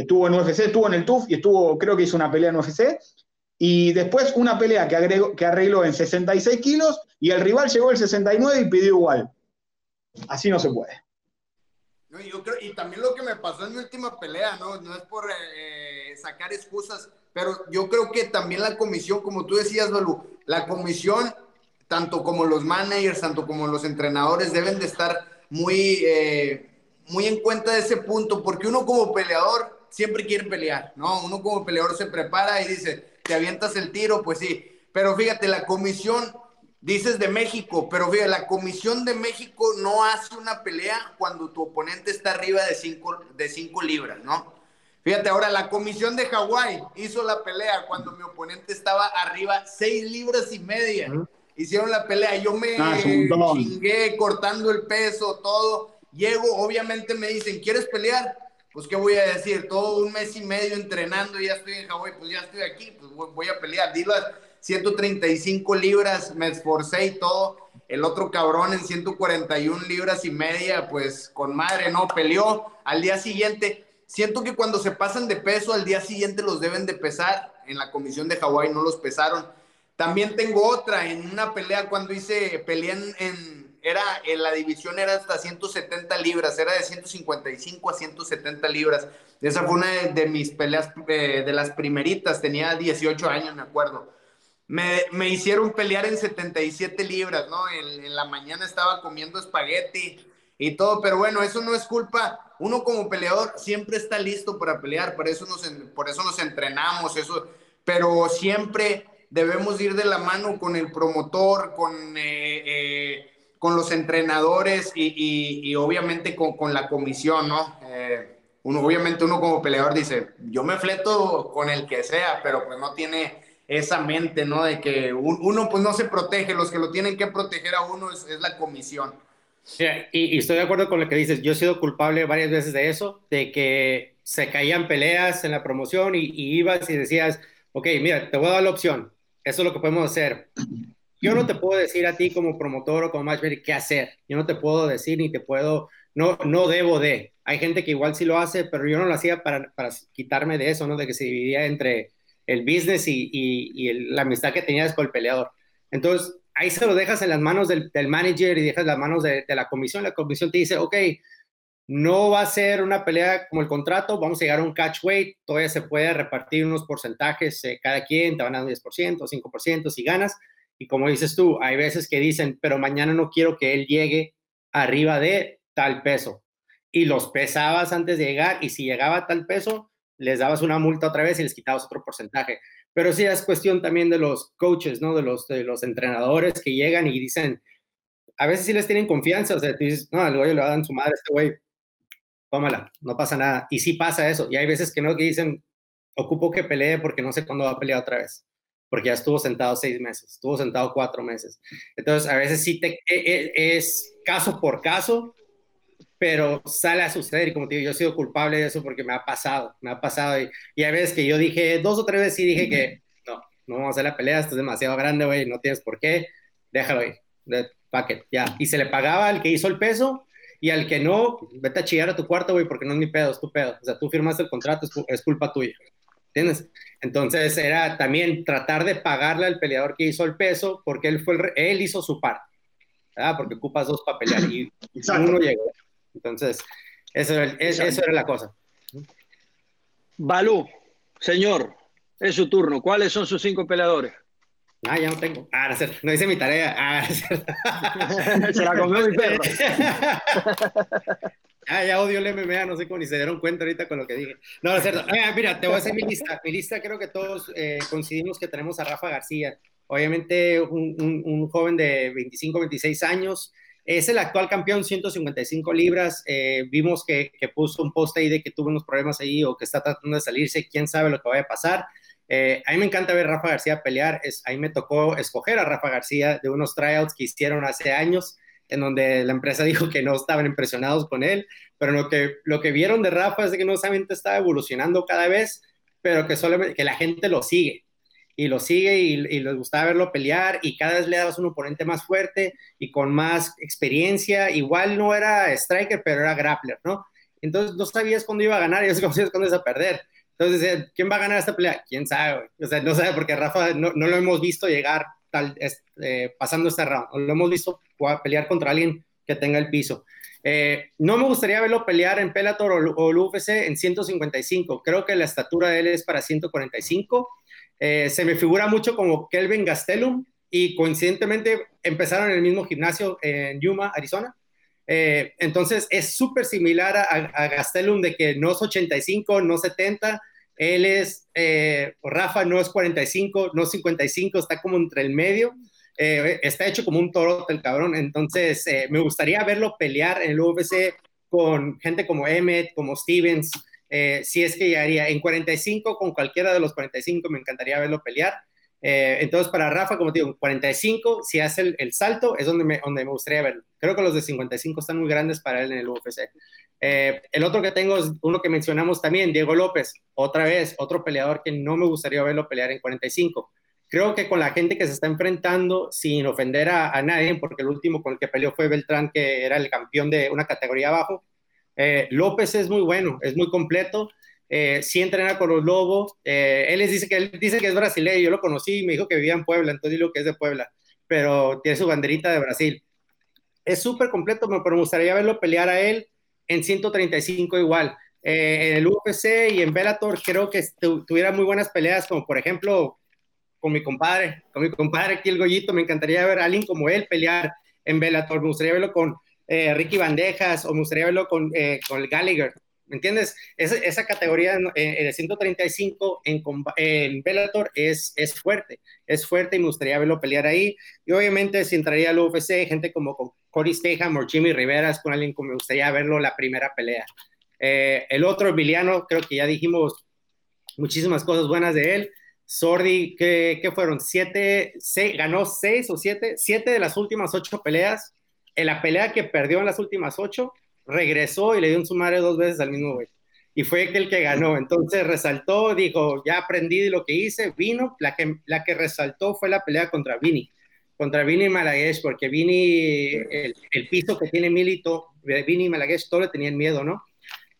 estuvo en UFC, estuvo en el TUF y estuvo, creo que hizo una pelea en UFC. Y después una pelea que, agregó, que arregló en 66 kilos y el rival llegó al 69 y pidió igual. Así no se puede. y también lo que me pasó en mi última pelea, no, no es por eh, sacar excusas, pero yo creo que también la comisión, como tú decías, Balú, la comisión, tanto como los managers, tanto como los entrenadores, deben de estar muy, eh, muy en cuenta de ese punto, porque uno como peleador siempre quiere pelear, ¿no? Uno como peleador se prepara y dice, te avientas el tiro, pues sí. Pero fíjate, la comisión, dices de México, pero fíjate, la comisión de México no hace una pelea cuando tu oponente está arriba de 5 de cinco libras, ¿no? Fíjate, ahora la comisión de Hawái hizo la pelea cuando mi oponente estaba arriba 6 libras y media. hicieron la pelea. Yo me Ah, chingué cortando el peso, todo. Llego, obviamente me dicen, ¿quieres pelear? Pues, ¿qué voy a decir? Todo un mes y medio entrenando ya estoy en Hawái, pues ya estoy aquí, pues voy, a pelear. Di las 135 libras, me esforcé y todo. El otro cabrón en 141 libras y media, pues con madre, no, peleó. Al día siguiente, siento que cuando se pasan de peso, al día siguiente los deben de pesar. En la comisión de Hawái no los pesaron. También tengo otra, en una pelea cuando hice, peleé en era, en la división era hasta 170 libras, era de 155 a 170 libras. Esa fue una de, mis peleas, eh, de las primeritas, tenía 18 años, me acuerdo. Me, me, hicieron pelear en 77 libras, ¿no? En, en, la mañana estaba comiendo espagueti y todo, pero bueno, eso no es culpa. Uno como peleador siempre está listo para pelear, por eso nos, por eso nos entrenamos, eso, pero siempre debemos ir de la mano con el promotor, con, eh, eh, con los entrenadores y, y, y obviamente con, con, la comisión, ¿no? Eh, uno, obviamente uno como peleador dice, yo me fleto con el que sea, pero pues no tiene esa mente, ¿no? De que uno pues no se protege, los que lo tienen que proteger a uno es, es la comisión. Sí, y, y, estoy de acuerdo con lo que dices. Yo he sido culpable varias veces de eso, de que se caían peleas en la promoción y, y ibas y decías, ok, mira, te voy a dar la opción, eso es lo que podemos hacer. Yo no te puedo decir a ti como promotor o como matchmaker qué hacer. Yo no te puedo decir ni te puedo, no, no debo de. Hay gente que igual sí lo hace, pero yo no lo hacía para, para quitarme de eso, ¿no? De que se dividía entre el business y, y, y el, la amistad que tenías con el peleador. Entonces, ahí se lo dejas en las manos del, del manager y dejas las manos de, de, la comisión. La comisión te dice, ok, no va a ser una pelea como el contrato, vamos a llegar a un catch weight, todavía se puede repartir unos porcentajes, eh, cada quien te van a dar 10%, 5% si ganas. Y como dices tú, hay veces que dicen, pero mañana no quiero que él llegue arriba de tal peso. Y los pesabas antes de llegar y si llegaba tal peso, les dabas una multa otra vez y les quitabas otro porcentaje. Pero sí es cuestión también de los coaches, ¿no? De los, de los entrenadores que llegan y dicen, a veces sí les tienen confianza, o sea, tú dices, no, el güey le dar su madre a este güey, tómala, no pasa nada. Y sí pasa eso. Y hay veces que no, que dicen, ocupo que pelee porque no sé cuándo va a pelear otra vez. Porque ya estuvo sentado seis meses, estuvo sentado cuatro meses. Entonces, a veces sí te, es, es caso por caso, pero sale a suceder. Y como te digo, yo he sido culpable de eso porque me ha pasado, me ha pasado. Y, y hay veces que yo dije, dos o tres veces sí dije que no, no vamos a hacer la pelea, esto es demasiado grande, güey, no tienes por qué, déjalo ir, de packet, ya. Y se le pagaba al que hizo el peso y al que no, vete a chillar a tu cuarto, güey, porque no es mi pedo, es tu pedo. O sea, tú firmaste el contrato, es, es culpa tuya. ¿Entiendes? Entonces era también tratar de pagarle al peleador que hizo el peso, porque él, fue el, él hizo su parte, ¿verdad? Porque ocupas dos para pelear y (clears throat) Exacto. uno llegó. Entonces, eso era, eso era la cosa. Balú, señor, es su turno. ¿Cuáles son sus cinco peleadores? Ah, ya no tengo. Ah, no, no hice mi tarea. Ah, (laughs) se la comió mi perro. (laughs) ah, ya odio el MMA, no sé cómo ni se dieron cuenta ahorita con lo que dije. No, es cierto. Ah, mira, te voy a hacer mi lista. Mi lista creo que todos eh, coincidimos que tenemos a Rafa García. Obviamente un, un, un joven de 25, 26 años. Es el actual campeón, 155 libras. Eh, vimos que, que, puso un post ahí de que tuvo unos problemas ahí o que está tratando de salirse. Quién sabe lo que vaya a pasar. Eh, a mí me encanta ver a Rafa García pelear. Es, a mí me tocó escoger a Rafa García de unos tryouts que hicieron hace años, en donde la empresa (laughs) dijo que no estaban impresionados con él, pero lo que, lo que vieron de Rafa es que no solamente está evolucionando cada vez, pero que, solamente, que la gente lo sigue. Y lo sigue y, y les gustaba verlo pelear y cada vez le dabas un oponente más fuerte y con más experiencia. Igual no era striker, pero era grappler, ¿no? Entonces no sabías cuándo iba a ganar y no (laughs) sabías cuándo iba a perder. Entonces, ¿quién va a ganar esta pelea? ¿Quién sabe? O sea, no sabe porque Rafa no, no lo hemos visto llegar tal, eh, pasando este round. Lo hemos visto pelear contra alguien que tenga el piso. Eh, no me gustaría verlo pelear en Bellator o, o UFC en 155. Creo que la estatura de él es para 145. Eh, se me figura mucho como Kelvin Gastelum y coincidentemente empezaron en el mismo gimnasio en Yuma, Arizona. Eh, entonces es súper similar a, a, Gastelum de que no es 85, no 70, él es, eh, Rafa no es 45, no 55, está como entre el medio, eh, está hecho como un toro el cabrón, entonces eh, me gustaría verlo pelear en el UFC con gente como Emmett, como Stevens, si es que llegaría en 45 con cualquiera de los 45, me encantaría verlo pelear. Entonces, para Rafa, como digo, 45, si hace el, salto, es donde me, donde me gustaría verlo. Creo que los de 55 están muy grandes para él en el UFC. Eh, el otro que tengo es uno que mencionamos también, Diego López. Otra vez, otro peleador que no me gustaría verlo pelear en 45. Creo que con la gente que se está enfrentando, sin ofender a, nadie, porque el último con el que peleó fue Beltrán, que era el campeón de una categoría abajo. Eh, López es muy bueno, es muy completo eh, sí entrena con los Lobos. Eh, él les dice que él dice que es brasileño, yo lo conocí y me dijo que vivía en Puebla, entonces digo que es de Puebla, pero tiene su banderita de Brasil. Es súper completo, pero me gustaría verlo pelear a él en 135 igual. Eh, en el UFC y en Bellator creo que tuviera muy buenas peleas, como por ejemplo con mi compadre, con mi compadre aquí el Goyito, me encantaría ver a alguien como él pelear en Bellator, me gustaría verlo con Ricky Bandejas o me gustaría verlo con, con el Gallagher. ¿Me entiendes? esa categoría en, el 135 en, en Bellator es, es fuerte, es fuerte y me gustaría verlo pelear ahí. Y obviamente si entraría al UFC, gente como con Cody Steham o Jimmy Rivera es con alguien que me gustaría verlo la primera pelea. Eh, el otro, Emiliano, creo que ya dijimos muchísimas cosas buenas de él. Sordi, ¿qué, qué fueron? Siete, seis, ganó seis o siete, siete de las últimas ocho peleas. En la pelea que perdió en las últimas ocho, regresó y le dio un sumario dos veces al mismo güey. Y fue el que ganó. Entonces resaltó, dijo, ya aprendí de lo que hice, vino. La que, la que resaltó fue la pelea contra Vini, contra Vini Malaguesh, porque Vini, el, piso que tiene Milito, Vini y Malaguesh, todo le tenían miedo, ¿no?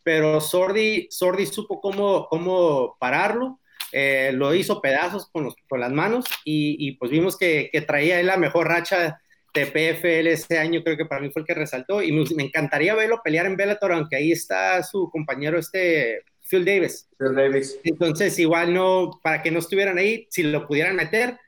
Pero Sordi, Sordi supo cómo, cómo pararlo. Eh, lo hizo pedazos con, con las manos y, pues vimos que, que traía la mejor racha de PFL ese año creo que para mí fue el que resaltó y me, encantaría verlo pelear en Bellator, aunque ahí está su compañero este Phil Davis. Phil Davis. Entonces igual no, para que no estuvieran ahí, si lo pudieran meter,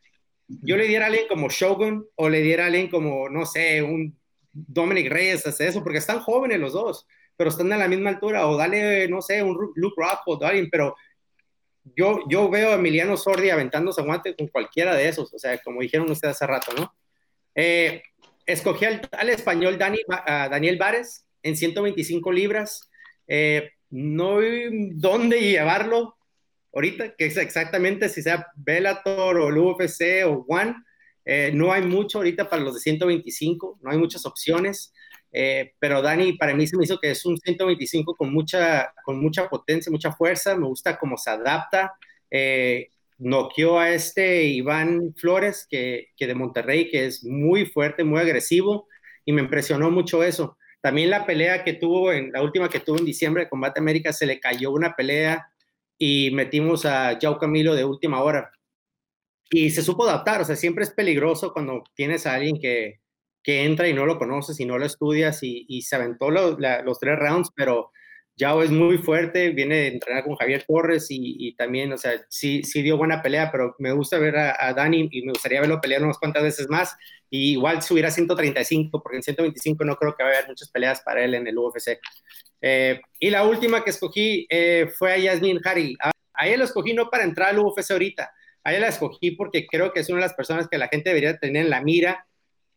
yo le diera a alguien como Shogun o le diera a alguien como, no sé, un Dominic Reyes, hace eso, porque están jóvenes los dos, pero están a la misma altura, o dale, no sé, un Luke Rockhold o alguien, pero yo, yo veo a Emiliano Sordi aventándose guante con cualquiera de esos, o sea, como dijeron ustedes hace rato, ¿no? Eh, escogí al, español Dani, Daniel Vares en 125 libras. Eh, no hay dónde llevarlo ahorita, que es exactamente si sea Bellator o el UFC o One. Eh, no hay mucho ahorita para los de 125, no hay muchas opciones. pero Dani para mí se me hizo que es un 125 con mucha, con mucha potencia, mucha fuerza, me gusta cómo se adapta, noqueó a este Iván Flores, que, que, de Monterrey, que es muy fuerte, muy agresivo, y me impresionó mucho eso. También la pelea que tuvo, en la última que tuvo en diciembre de Combate América, se le cayó una pelea y metimos a Yao Camilo de última hora. Y se supo adaptar, o sea, siempre es peligroso cuando tienes a alguien que, que entra y no lo conoces y no lo estudias y, y se aventó los tres rounds, pero Yao es muy fuerte, viene de entrenar con Javier Torres y, también, o sea, sí, sí dio buena pelea, pero me gusta ver a, Dani y me gustaría verlo pelear unas cuantas veces más. Y igual subir a 135, porque en 125 no creo que vaya a haber muchas peleas para él en el UFC. Eh, y la última que escogí eh, fue a Yasmin Hari. A, a, ella la escogí no para entrar al UFC ahorita, a ella la escogí porque creo que es una de las personas que la gente debería tener en la mira.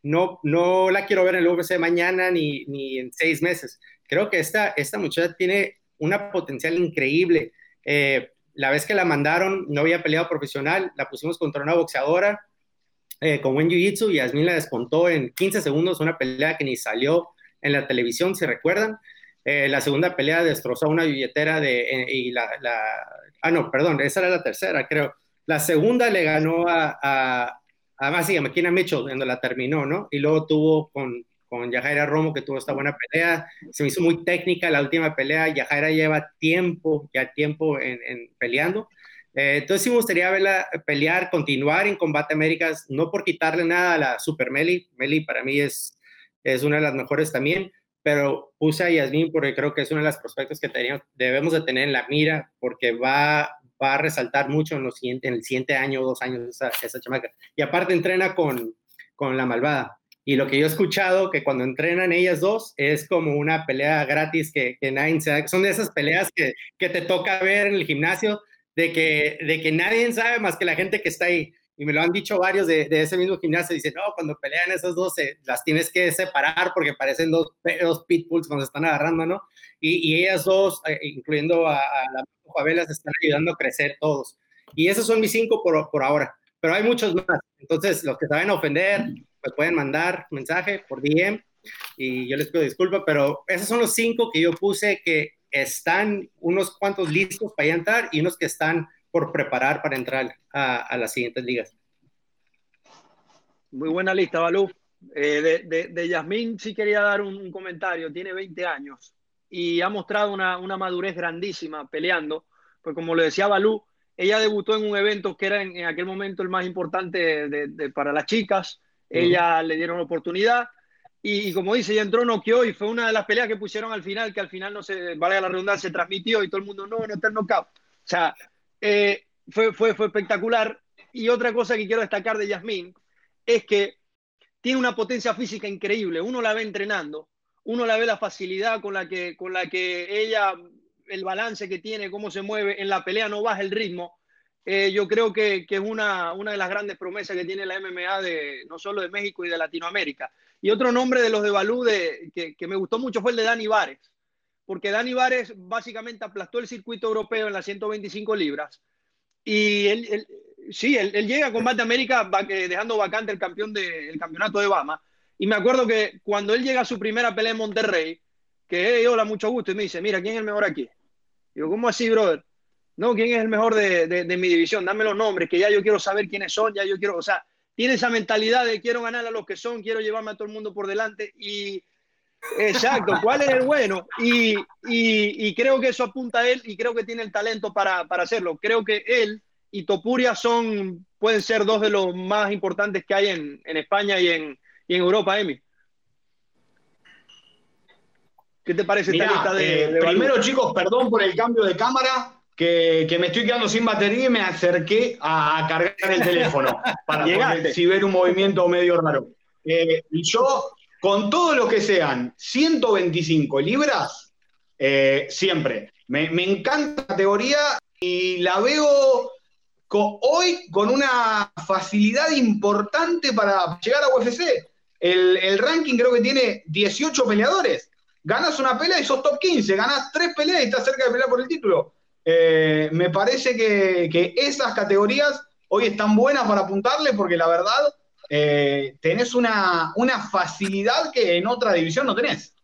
No, no la quiero ver en el UFC mañana ni, ni en seis meses creo que esta, esta muchacha tiene una potencial increíble. Eh, la vez que la mandaron, no había peleado profesional, la pusimos contra una boxeadora eh, con buen jiu-jitsu y Yasmin la descontó en 15 segundos, una pelea que ni salió en la televisión, si recuerdan. Eh, la segunda pelea destrozó una billetera de, y la, ah, no, perdón, esa era la tercera, creo. La segunda le ganó a, a, a, a McKenna Mitchell, cuando la terminó, ¿no? Y luego tuvo con, con Yajaira Romo, que tuvo esta buena pelea. Se me hizo muy técnica la última pelea. Yajaira lleva tiempo, ya tiempo en, peleando. Eh, entonces sí me gustaría verla pelear, continuar en Combate Américas, no por quitarle nada a la Super Meli. Meli para mí es, es una de las mejores también, pero puse a Yasmin porque creo que es uno de los prospectos que debemos de tener en la mira, porque va, va a resaltar mucho en, los siguiente, en el siguiente año o dos años esa, esa chamaca. Y aparte entrena con, con la malvada. Y lo que yo he escuchado, que cuando entrenan ellas dos, es como una pelea gratis que, que nadie sabe. Son de esas peleas que, que, te toca ver en el gimnasio, de que, de que nadie sabe más que la gente que está ahí. Y me lo han dicho varios de, de ese mismo gimnasio. Dicen, no, cuando pelean esas dos, las tienes que separar porque parecen dos, dos pitbulls cuando se están agarrando, ¿no? Y, y ellas dos, eh, incluyendo a, a la Favela, se están ayudando a crecer todos. Y esos son mis cinco por, por ahora pero hay muchos más. Entonces, los que saben ofender, pues pueden mandar mensaje por DM y yo les pido disculpas, pero esos son los cinco que yo puse que están unos cuantos listos para entrar y unos que están por preparar para entrar a, las siguientes ligas. Muy buena lista, Balú. Eh, de, de, Yasmín sí quería dar un, comentario. Tiene 20 años y ha mostrado una, madurez grandísima peleando. Pues como le decía Balú, ella debutó en un evento que era en, aquel momento el más importante para las chicas. Ella le dieron oportunidad y, como dice, ya entró noqueó y fue una de las peleas que pusieron al final, que al final no se, valga la redundancia, se transmitió y todo el mundo, no, no está el knockout. O sea, eh, fue, fue, fue espectacular. Y otra cosa que quiero destacar de Yasmín es que tiene una potencia física increíble. Uno la ve entrenando, uno la ve la facilidad con la que, con la que ella, el balance que tiene, cómo se mueve, en la pelea no baja el ritmo. Eh, yo creo que, es una, una, de las grandes promesas que tiene la MMA de, no solo de México y de Latinoamérica. Y otro nombre de los de Balú de, que, que, me gustó mucho fue el de Dani Vares, porque Dani Vares básicamente aplastó el circuito europeo en las 125 libras. Y él, sí, él, llega a Combate América eh, dejando vacante el, campeón de, campeonato de Bama. Y me acuerdo que cuando él llega a su primera pelea en Monterrey, que hey, hola, mucho gusto, y me dice, mira, ¿quién es el mejor aquí? Digo, ¿cómo así, brother? No, ¿quién es el mejor de, de, mi división? Dame los nombres, que ya yo quiero saber quiénes son, ya yo quiero, o sea, tiene esa mentalidad de quiero ganar a los que son, quiero llevarme a todo el mundo por delante y exacto, cuál es el bueno y, y, creo que eso apunta a él y creo que tiene el talento para, para, hacerlo. Creo que él y Topuria son, pueden ser dos de los más importantes que hay en, en España y en, y en Europa, Emi. ¿Qué te parece esta lista de, eh, Primero, chicos, perdón por el cambio de cámara que, me estoy quedando sin batería y me acerqué a, cargar el teléfono (laughs) para ver si ver un movimiento medio raro. Eh, y yo, con todo lo que sean 125 libras, eh, siempre. Me, encanta la categoría y la veo hoy con una facilidad importante para llegar a UFC. El, el, ranking creo que tiene 18 peleadores. Ganas una pelea y sos top 15. Ganas tres peleas y estás cerca de pelear por el título. Eh, me parece que, esas categorías hoy están buenas para apuntarle porque la verdad eh, tenés una, facilidad que en otra división no tenés.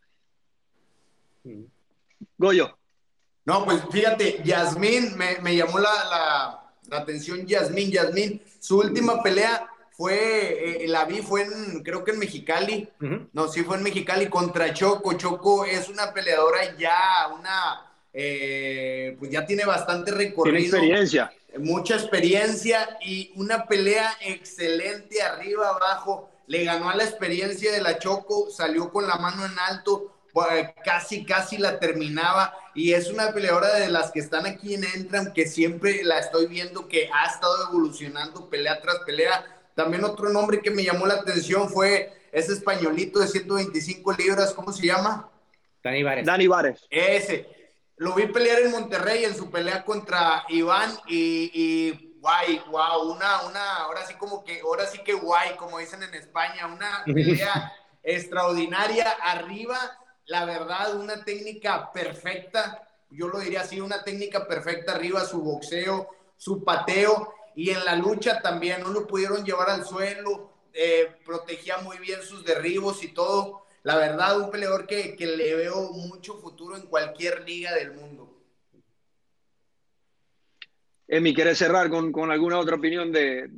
Goyo. No, pues fíjate, Yasmín, me, llamó la, atención Yasmín, Yasmín, su última pelea fue, eh, la vi, fue en, creo que en Mexicali, no, sí fue en Mexicali contra Choco, Choco es una peleadora ya, una eh, pues ya tiene bastante recorrido. Tiene experiencia. Mucha experiencia y una pelea excelente arriba, abajo. Le ganó a la experiencia de la Choco, salió con la mano en alto, eh, casi, casi la terminaba. Y es una peleadora de las que están aquí en Entram, que siempre la estoy viendo que ha estado evolucionando pelea tras pelea. También otro nombre que me llamó la atención fue ese españolito de 125 libras, ¿cómo se llama? Dani Vares. Dani Vares. Ese lo vi pelear en Monterrey en su pelea contra Iván y, y guay, wow, una, una, ahora sí como que, ahora sí que guay, como dicen en España, una pelea (laughs) extraordinaria arriba, la verdad, una técnica perfecta, yo lo diría así, una técnica perfecta arriba, su boxeo, su pateo, y en la lucha también, no lo pudieron llevar al suelo, eh, protegía muy bien sus derribos y todo la verdad, un peleador que, le veo mucho futuro en cualquier liga del mundo. Emi, ¿quieres cerrar con, alguna otra opinión de,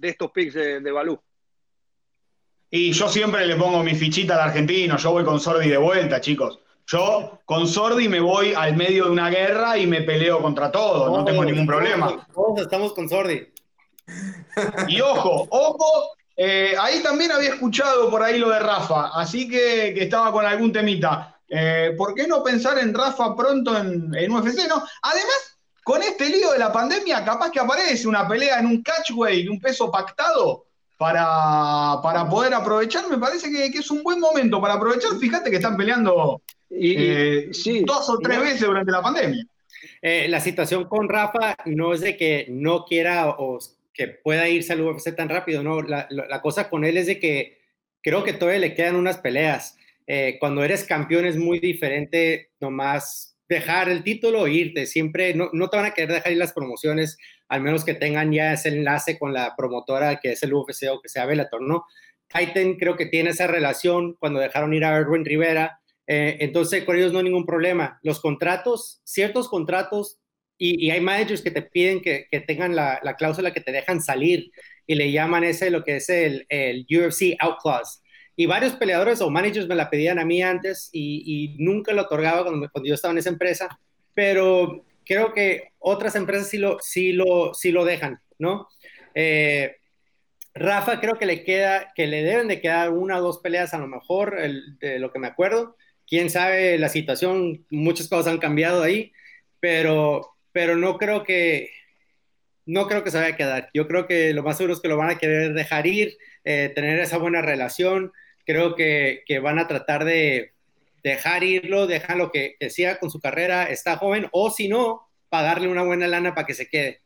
estos picks de, de, Balú? Y yo siempre le pongo mi fichita al argentino, yo voy con Sordi de vuelta, chicos. Yo con Sordi me voy al medio de una guerra y me peleo contra todos, no, tengo ningún problema. Todos estamos con Sordi. Y ojo, ojo, eh, ahí también había escuchado por ahí lo de Rafa, así que, estaba con algún temita. Eh, ¿Por qué no pensar en Rafa pronto en, UFC? No, además, con este lío de la pandemia, capaz que aparece una pelea en un catchway de un peso pactado para, para poder aprovechar. Me parece que, es un buen momento para aprovechar. Fíjate que están peleando eh, dos o tres veces durante la pandemia. la situación con Rafa no es de que no quiera o que pueda irse al UFC tan rápido, ¿no? La, cosa con él es de que creo que todavía le quedan unas peleas. Eh, cuando eres campeón es muy diferente nomás dejar el título e irte. Siempre no, no te van a querer dejar ir las promociones al menos que tengan ya ese enlace con la promotora que es el UFC o que sea Bellator, ¿no? Titan creo que tiene esa relación cuando dejaron ir a Erwin Rivera, eh, entonces con ellos no hay ningún problema. Los contratos, ciertos contratos, y, hay managers que te piden que, tengan la, cláusula que te dejan salir y le llaman ese lo que es el, el UFC Out Clause. Y varios peleadores o managers me la pedían a mí antes y, nunca lo otorgaba cuando, cuando, yo estaba en esa empresa, pero creo que otras empresas sí lo, sí lo, sí lo dejan, ¿no? Eh, Rafa creo que le queda, que le deben de quedar una o dos peleas a lo mejor, de lo que me acuerdo. Quién sabe la situación, muchas cosas han cambiado ahí, pero, pero no creo que, no creo que se vaya a quedar. Yo creo que lo más seguro es que lo van a querer dejar ir, eh, tener esa buena relación. Creo que, que, van a tratar de dejar irlo, dejarlo que, que siga con su carrera, está joven, o si no, pagarle una buena lana para que se quede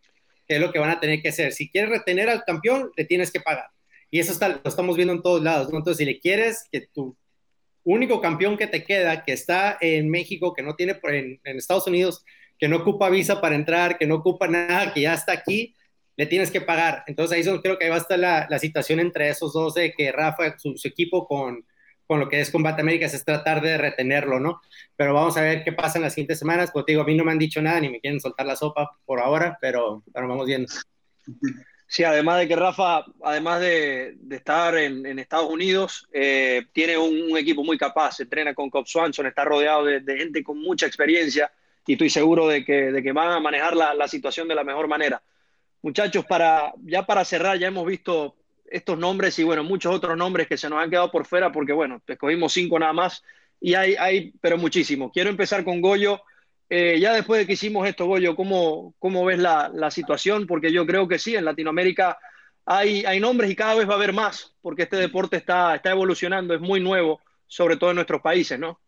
que es lo que van a tener que hacer. Si quieres retener al campeón, le tienes que pagar. Y eso está, lo estamos viendo en todos lados. Entonces, si le quieres que tu único campeón que te queda, que está en México, que no tiene en, en Estados Unidos, que no ocupa visa para entrar, que no ocupa nada, que ya está aquí, le tienes que pagar. Entonces ahí creo que ahí va a estar la, la situación entre esos dos de que Rafa, su, su, equipo con, con lo que es Combate Américas es tratar de retenerlo, ¿no? Pero vamos a ver qué pasa en las siguientes semanas. Te digo, a mí no me han dicho nada ni me quieren soltar la sopa por ahora, pero, pero vamos viendo. Sí, además de que Rafa, además de, estar en, Estados Unidos, eh, tiene un, equipo muy capaz, se entrena con Cobb Swanson, está rodeado de, de, gente con mucha experiencia y estoy seguro de que, de que van a manejar la, la situación de la mejor manera. Muchachos, para, ya para cerrar, ya hemos visto estos nombres y bueno, muchos otros nombres que se nos han quedado por fuera porque bueno, escogimos cinco nada más y hay, hay pero muchísimos. Quiero empezar con Goyo. Eh, ya después de que hicimos esto, Goyo, ¿cómo, cómo ves la, la, situación? Porque yo creo que sí, en Latinoamérica hay, hay nombres y cada vez va a haber más porque este deporte está, está evolucionando, es muy nuevo, sobre todo en nuestros países, ¿no?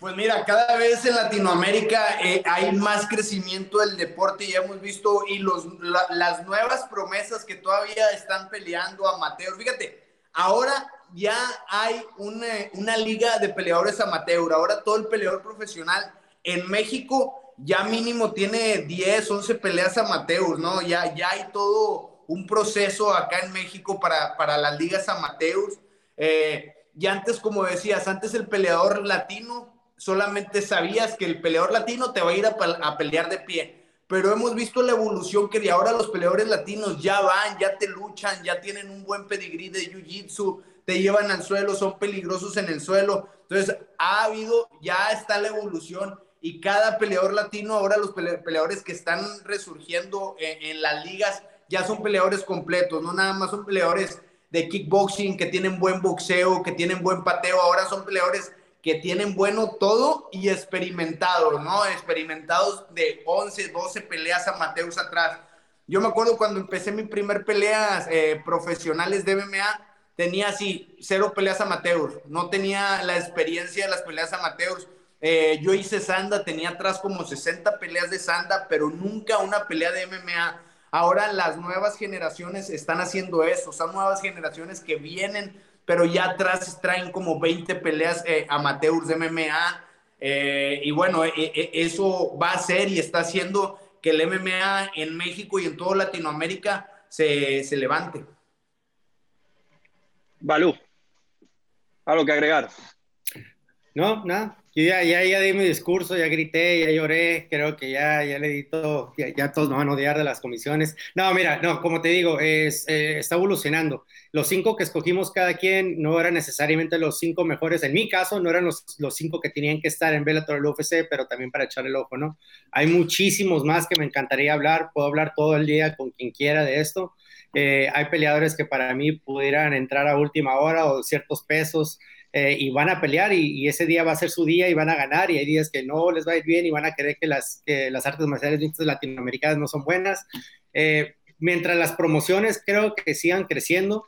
Pues mira, cada vez en Latinoamérica eh, hay más crecimiento del deporte y hemos visto y los, la, las nuevas promesas que todavía están peleando amateurs. Fíjate, ahora ya hay una, una liga de peleadores amateur. Ahora todo el peleador profesional en México ya mínimo tiene 10, 11 peleas amateurs, ¿no? Ya, ya hay todo un proceso acá en México para, para las ligas amateurs. Eh, y antes, como decías, antes el peleador latino solamente sabías que el peleador latino te va a ir a, pelear de pie. Pero hemos visto la evolución que de ahora los peleadores latinos ya van, ya te luchan, ya tienen un buen pedigrí de jiu-jitsu, te llevan al suelo, son peligrosos en el suelo. Entonces, ha habido, ya está la evolución y cada peleador latino, ahora los peleadores que están resurgiendo en, en las ligas, ya son peleadores completos, no nada más son peleadores de kickboxing que tienen buen boxeo, que tienen buen pateo, ahora son peleadores que tienen bueno todo y experimentados, ¿no? Experimentados de 11, 12 peleas amateurs atrás. Yo me acuerdo cuando empecé mi primer peleas eh, profesionales de MMA, tenía así cero peleas amateurs, no tenía la experiencia de las peleas amateurs. Eh, yo hice sanda, tenía atrás como 60 peleas de sanda, pero nunca una pelea de MMA. Ahora las nuevas generaciones están haciendo eso, son nuevas generaciones que vienen pero ya atrás traen como 20 peleas eh, amateurs de MMA. Eh, y bueno, eh, eh, eso va a ser y está haciendo que el MMA en México y en toda Latinoamérica se, se levante. Balú, ¿algo que agregar? No, nada. Yo ya, ya, ya, di mi discurso, ya grité, ya lloré, creo que ya, ya le di todo, ya, ya, todos me van a odiar de las comisiones. No, mira, no, como te digo, es, eh, está evolucionando. Los cinco que escogimos cada quien no eran necesariamente los cinco mejores, en mi caso no eran los, los cinco que tenían que estar en Bellator el UFC, pero también para echar el ojo, ¿no? Hay muchísimos más que me encantaría hablar, puedo hablar todo el día con quien quiera de esto. Eh, hay peleadores que para mí pudieran entrar a última hora o ciertos pesos, eh, y van a pelear y, y, ese día va a ser su día y van a ganar y hay días que no les va a ir bien y van a creer que las, que las artes marciales mixtas latinoamericanas no son buenas. Eh, mientras las promociones creo que sigan creciendo,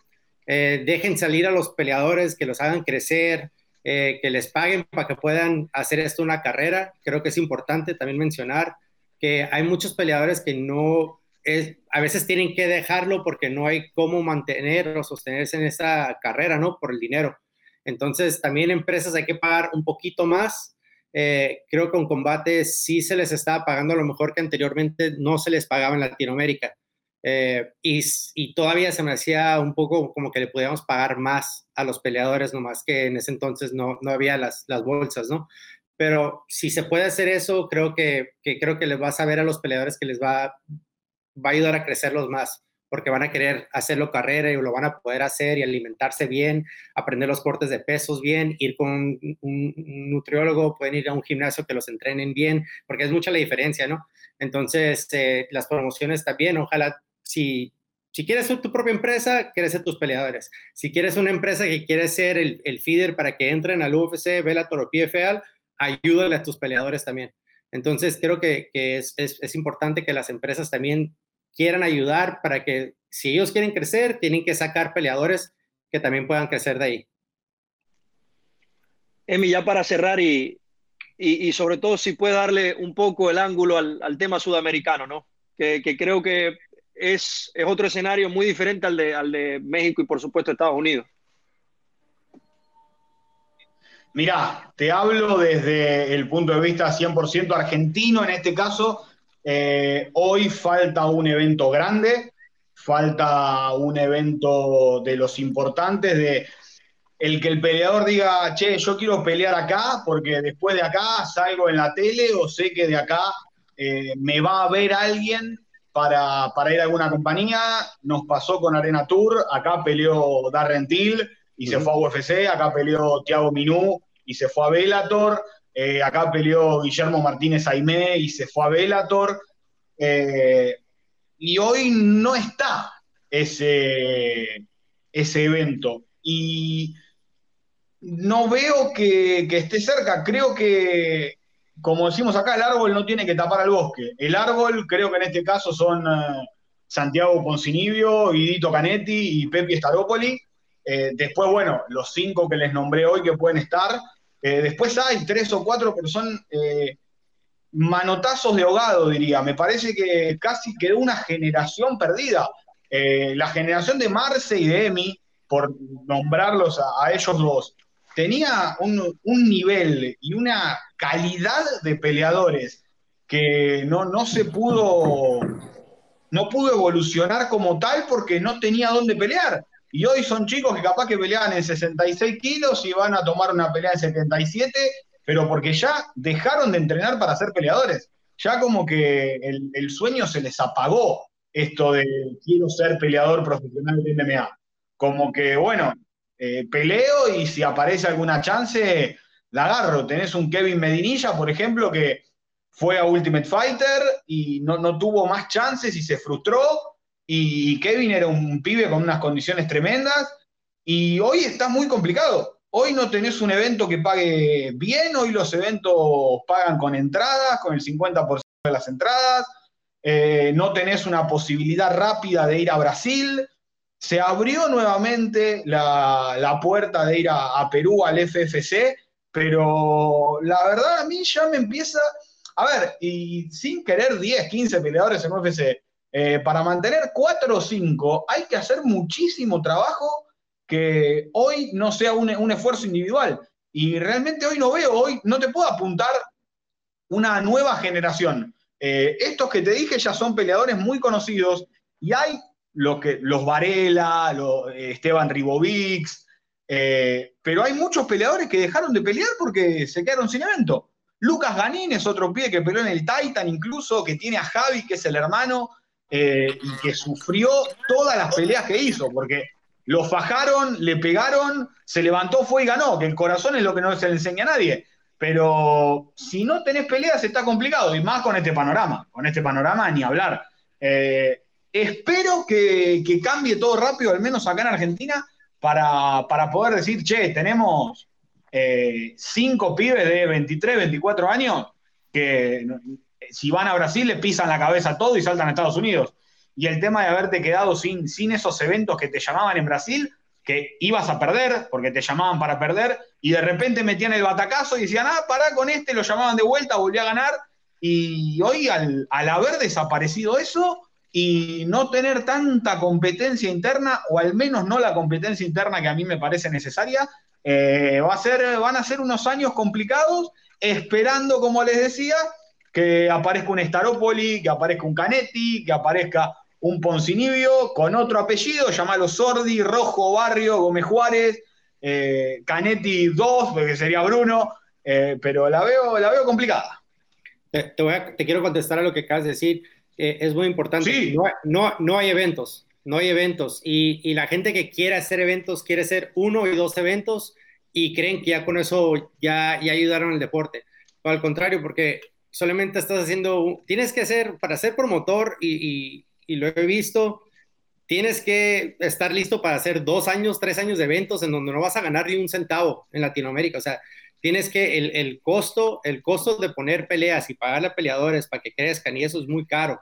eh, dejen salir a los peleadores, que los hagan crecer, eh, que les paguen para que puedan hacer esto una carrera. Creo que es importante también mencionar que hay muchos peleadores que no, es, a veces tienen que dejarlo porque no hay cómo mantener o sostenerse en esa carrera, ¿no? Por el dinero. Entonces, también empresas hay que pagar un poquito más eh, creo que con combate sí se les estaba pagando a lo mejor que anteriormente no se les pagaba en Latinoamérica. Eh, y, todavía se me hacía un poco como que le podíamos pagar más a los peleadores, nomás que en ese entonces no, no había las, las bolsas, ¿no? Pero si se puede hacer eso, creo que, que creo que les va a saber a los peleadores que les va, va a ayudar a crecerlos más porque van a querer hacerlo carrera y lo van a poder hacer y alimentarse bien, aprender los cortes de pesos bien, ir con un, nutriólogo, pueden ir a un gimnasio que los entrenen bien, porque es mucha la diferencia, ¿no? Entonces, eh, las promociones también, ojalá, si, si quieres ser tu propia empresa, quieres ser tus peleadores. Si quieres una empresa que quiere ser el, el feeder para que entren al UFC, Bellator o PFL, ayúdale a tus peleadores también. Entonces, creo que, es, importante que las empresas también quieran ayudar para que si ellos quieren crecer, tienen que sacar peleadores que también puedan crecer de ahí. Emi, ya para cerrar y, y, y sobre todo si puede darle un poco el ángulo al, al tema sudamericano, ¿no? Que, que creo que es, es, otro escenario muy diferente al de, al de México y por supuesto Estados Unidos. Mirá, te hablo desde el punto de vista 100% argentino en este caso, eh, hoy falta un evento grande, falta un evento de los importantes, de el que el peleador diga, che, yo quiero pelear acá porque después de acá salgo en la tele o sé que de acá eh, me va a ver alguien para, para, ir a alguna compañía. Nos pasó con Arena Tour, acá peleó Darren Till y uh -huh. se fue a UFC, acá peleó Thiago Minú y se fue a Bellator. Eh, acá peleó Guillermo Martínez Aimé y se fue a Bellator. Eh, y hoy no está ese, ese evento. Y no veo que, que, esté cerca. Creo que, como decimos acá, el árbol no tiene que tapar al bosque. El árbol, creo que en este caso son uh, Santiago Poncinibio, Guidito Canetti y Pepi Staropoli. Eh, después, bueno, los cinco que les nombré hoy que pueden estar. Eh, después hay tres o cuatro que son eh, manotazos de ahogado, diría. Me parece que casi quedó una generación perdida. Eh, la generación de Marce y de Emi, por nombrarlos a, ellos dos, tenía un, un, nivel y una calidad de peleadores que no, no se pudo, no pudo evolucionar como tal porque no tenía dónde pelear. Y hoy son chicos que capaz que peleaban en 66 kilos y van a tomar una pelea en 77, pero porque ya dejaron de entrenar para ser peleadores. Ya como que el, sueño se les apagó esto de quiero ser peleador profesional de MMA. Como que, bueno, eh, peleo y si aparece alguna chance, la agarro. Tenés un Kevin Medinilla, por ejemplo, que fue a Ultimate Fighter y no, no tuvo más chances y se frustró y Kevin era un pibe con unas condiciones tremendas. Y hoy está muy complicado. Hoy no tenés un evento que pague bien, hoy los eventos pagan con entradas, con el 50% de las entradas, eh, no tenés una posibilidad rápida de ir a Brasil, se abrió nuevamente la, la puerta de ir a, Perú al FFC, pero la verdad a mí ya me empieza, a ver, y sin querer 10, 15 peleadores en UFC, eh, para mantener cuatro o cinco hay que hacer muchísimo trabajo que hoy no sea un, un, esfuerzo individual. Y realmente hoy no veo, hoy no te puedo apuntar una nueva generación. Eh, estos que te dije ya son peleadores muy conocidos y hay lo que, los Varela, los, eh, Esteban Ribovics, eh, pero hay muchos peleadores que dejaron de pelear porque se quedaron sin evento. Lucas Ganín es otro pie que peleó en el Titan incluso, que tiene a Javi, que es el hermano, eh, y que sufrió todas las peleas que hizo, porque lo fajaron, le pegaron, se levantó, fue y ganó, que el corazón es lo que no se le enseña a nadie. Pero si no tenés peleas está complicado, y más con este panorama, con este panorama ni hablar. Eh, espero que, que, cambie todo rápido, al menos acá en Argentina, para, para poder decir, che, tenemos eh, cinco pibes de 23, 24 años que si van a Brasil le pisan la cabeza todo y saltan a Estados Unidos. Y el tema de haberte quedado sin, sin esos eventos que te llamaban en Brasil, que ibas a perder, porque te llamaban para perder, y de repente metían el batacazo y decían, ah, pará con este, lo llamaban de vuelta, volví a ganar. Y hoy, al, al haber desaparecido eso y no tener tanta competencia interna, o al menos no la competencia interna que a mí me parece necesaria, eh, va a ser, van a ser unos años complicados esperando, como les decía, que aparezca un Staropoli, que aparezca un Canetti, que aparezca un Poncinibio con otro apellido, llamalo Sordi, Rojo, Barrio, Gómez Juárez, eh, Canetti 2, porque sería Bruno, eh, pero la veo, la veo complicada. Te, te, quiero contestar a lo que acabas de decir. Eh, es muy importante. No, no, no, hay eventos, no hay eventos. Y, y, la gente que quiere hacer eventos quiere hacer uno y dos eventos y creen que ya con eso ya, ya ayudaron al deporte. O al contrario, porque solamente estás haciendo, tienes que hacer, para ser promotor, y, y, lo he visto, tienes que estar listo para hacer dos años, tres años de eventos en donde no vas a ganar ni un centavo en Latinoamérica. O sea, tienes que el, costo, el costo de poner peleas y pagarle a peleadores para que crezcan y eso es muy caro.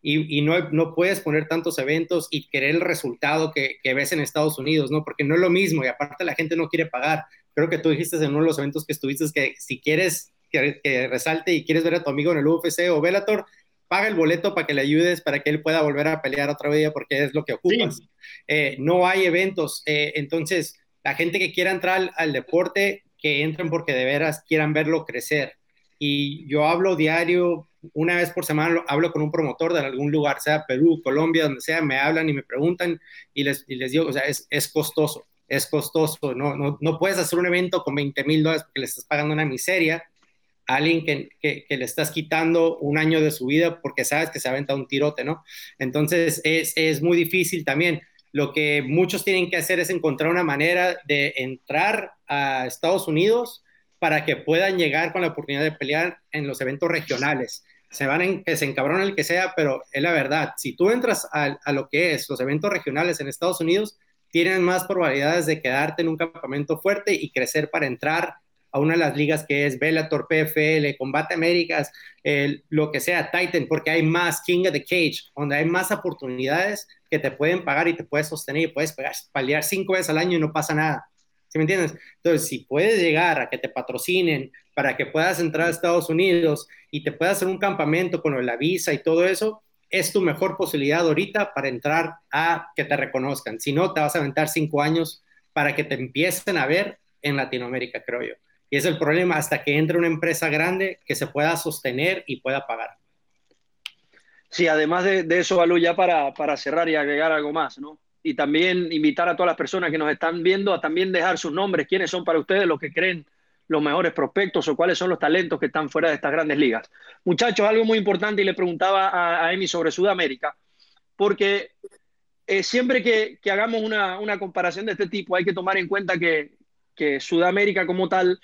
Y, y no, no, puedes poner tantos eventos y querer el resultado que, que, ves en Estados Unidos, ¿no? Porque no es lo mismo y aparte la gente no quiere pagar. Creo que tú dijiste en uno de los eventos que estuviste que si quieres que, que resalte y quieres ver a tu amigo en el UFC o Bellator, paga el boleto para que le ayudes para que él pueda volver a pelear otra vez porque es lo que ocupas. Sí. Eh, no hay eventos, eh, entonces la gente que quiera entrar al, al deporte que entren porque de veras quieran verlo crecer. Y yo hablo diario, una vez por semana, hablo con un promotor de algún lugar, sea Perú, Colombia, donde sea, me hablan y me preguntan y les, y les digo, o sea, es, es costoso, es costoso, no, no, no, puedes hacer un evento con 20 mil dólares porque le estás pagando una miseria a alguien que, que, que, le estás quitando un año de su vida porque sabes que se aventa un tirote, ¿no? Entonces es, es muy difícil también lo que muchos tienen que hacer es encontrar una manera de entrar a Estados Unidos para que puedan llegar con la oportunidad de pelear en los eventos regionales. Se van en, que se encabrona el que sea, pero es la verdad. Si tú entras a, a, lo que es los eventos regionales en Estados Unidos, tienes más probabilidades de quedarte en un campamento fuerte y crecer para entrar a una de las ligas que es Bellator, PFL, Combate Américas, lo que sea, Titan, porque hay más King of the Cage, donde hay más oportunidades que te pueden pagar y te puedes sostener y puedes pelear cinco veces al año y no pasa nada. ¿Sí me entiendes? Entonces, si puedes llegar a que te patrocinen para que puedas entrar a Estados Unidos y te puedas hacer un campamento con la visa y todo eso, es tu mejor posibilidad ahorita para entrar a que te reconozcan. Si no, te vas a aventar cinco años para que te empiecen a ver en Latinoamérica, creo yo. Y es el problema hasta que entre una empresa grande que se pueda sostener y pueda pagar. Sí, además de, eso, Balú, ya para, para, cerrar y agregar algo más, ¿no? Y también invitar a todas las personas que nos están viendo a también dejar sus nombres, quiénes son para ustedes los que creen los mejores prospectos o cuáles son los talentos que están fuera de estas grandes ligas. Muchachos, algo muy importante y le preguntaba a, a Emi sobre Sudamérica, porque eh, siempre que, que hagamos una, una, comparación de este tipo hay que tomar en cuenta que, que Sudamérica como tal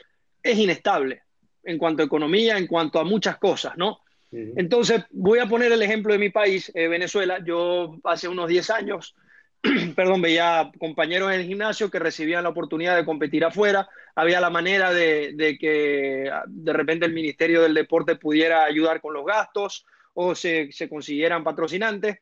es inestable en cuanto a economía, en cuanto a muchas cosas, ¿no? Entonces, voy a poner el ejemplo de mi país, eh, Venezuela. Yo hace unos 10 años, (clears throat) perdón, veía compañeros en el gimnasio que recibían la oportunidad de competir afuera. Había la manera de, de, que de repente el Ministerio del Deporte pudiera ayudar con los gastos o se, se consiguieran patrocinantes.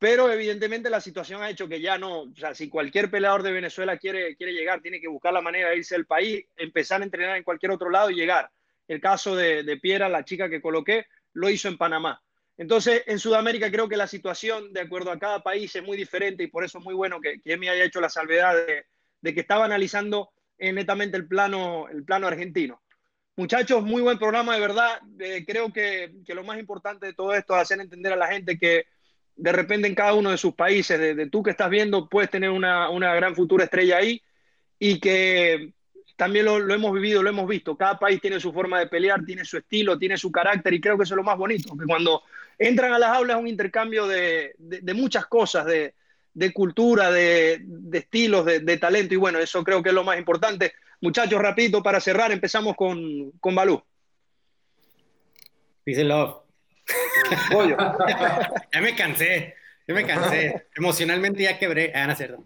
Pero evidentemente la situación ha hecho que ya no, o sea, si cualquier peleador de Venezuela quiere, quiere llegar, tiene que buscar la manera de irse al país, empezar a entrenar en cualquier otro lado y llegar. El caso de, de Piera, la chica que coloqué, lo hizo en Panamá. Entonces, en Sudamérica creo que la situación, de acuerdo a cada país, es muy diferente y por eso es muy bueno que, que Emi haya hecho la salvedad de, de que estaba analizando eh, netamente el plano, el plano argentino. Muchachos, muy buen programa, de verdad. Eh, creo que, que, lo más importante de todo esto es hacer entender a la gente que de repente en cada uno de sus países, de, tú que estás viendo, puedes tener una, una gran futura estrella ahí y que también lo, hemos vivido, lo hemos visto. Cada país tiene su forma de pelear, tiene su estilo, tiene su carácter y creo que eso es lo más bonito, que cuando entran a las aulas es un intercambio de, de, muchas cosas, de, cultura, de, estilos, de, talento y bueno, eso creo que es lo más importante. Muchachos, rapidito para cerrar, empezamos con, con Balú. Peace love. (laughs) ya me cansé, ya me cansé. Emocionalmente ya quebré. Ah, no, cierto.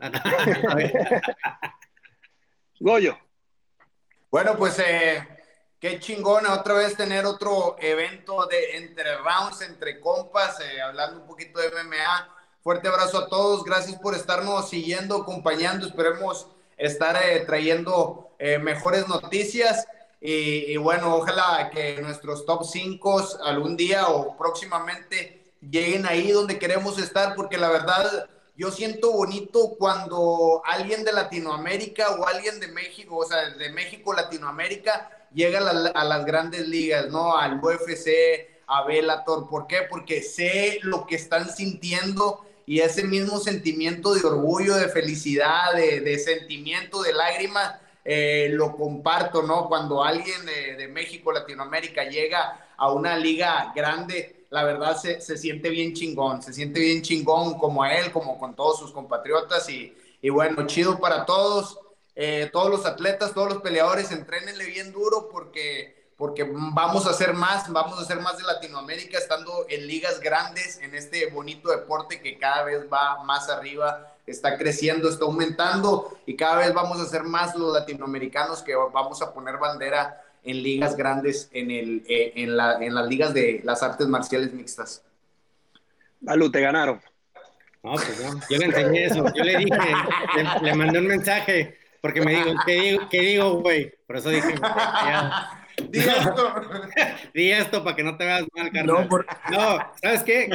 Goyo. Bueno, pues eh, qué chingona otra vez tener otro evento de entre rounds, entre compas, eh, hablando un poquito de MMA. Fuerte abrazo a todos, gracias por estarnos siguiendo, acompañando. Esperemos estar eh, trayendo eh, mejores noticias. Y, bueno, ojalá que nuestros top 5 algún día o próximamente lleguen ahí donde queremos estar, porque la verdad yo siento bonito cuando alguien de Latinoamérica o alguien de México, o sea, de México, Latinoamérica, llega a, las grandes ligas, ¿no? Al UFC, a Bellator. ¿Por qué? Porque sé lo que están sintiendo y ese mismo sentimiento de orgullo, de felicidad, de, sentimiento, de lágrimas, eh, lo comparto, ¿no? Cuando alguien de, México, Latinoamérica llega a una liga grande, la verdad se, se, siente bien chingón, se siente bien chingón como a él, como con todos sus compatriotas y, y bueno, chido para todos. Eh, todos los atletas, todos los peleadores, entrenenle bien duro porque, porque vamos a hacer más, vamos a hacer más de Latinoamérica estando en ligas grandes en este bonito deporte que cada vez va más arriba, está creciendo, está aumentando y cada vez vamos a ser más los latinoamericanos que vamos a poner bandera en ligas grandes, en, el, eh, en, la, en las ligas de las artes marciales mixtas. Salud, te ganaron. No, pues no, yo le enseñé eso, yo le dije, le mandé un mensaje porque me digo, ¿qué digo, qué digo, güey? Por eso dije, Di esto. (laughs) Di esto para que no te veas mal, carnal. No, ¿sabes qué?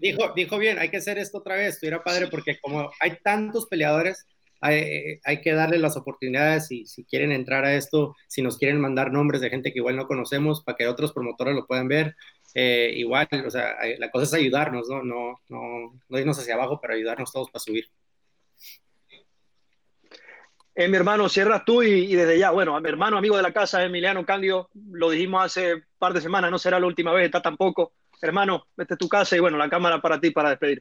dijo, dijo bien, hay que hacer esto otra vez. Estuviera padre porque como hay tantos peleadores, hay, hay, que darle las oportunidades y si quieren entrar a esto, si nos quieren mandar nombres de gente que igual no conocemos para que otros promotores lo puedan ver, eh, igual, o sea, la cosa es ayudarnos, ¿no? No, no, no irnos hacia abajo, pero ayudarnos todos para subir. Eh, mi hermano, cierras tú y, desde ya, bueno, mi hermano, amigo de la casa, Emiliano Candio, lo dijimos hace un par de semanas, no será la última vez, está tampoco. Hermano, vete a tu casa y bueno, la cámara para ti para despedir.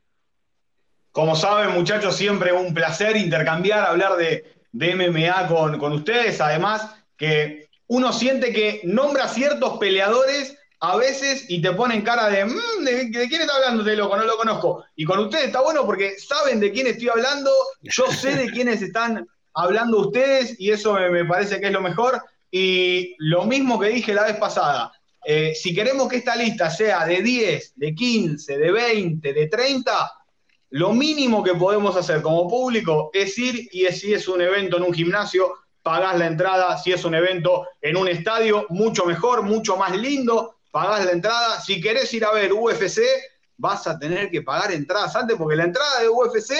Como saben, muchachos, siempre un placer intercambiar, hablar de, MMA con, con ustedes. Además, que uno siente que nombra ciertos peleadores a veces y te ponen cara de, mm, de, quién está hablando de loco? No lo conozco. Y con ustedes está bueno porque saben de quién estoy hablando, yo sé de quiénes están hablando ustedes y eso me, parece que es lo mejor. Y lo mismo que dije la vez pasada, eh, si queremos que esta lista sea de 10, de 15, de 20, de 30, lo mínimo que podemos hacer como público es ir y si es un evento en un gimnasio, pagás la entrada, si es un evento en un estadio, mucho mejor, mucho más lindo, pagás la entrada. Si querés ir a ver UFC, vas a tener que pagar entradas antes, porque la entrada de UFC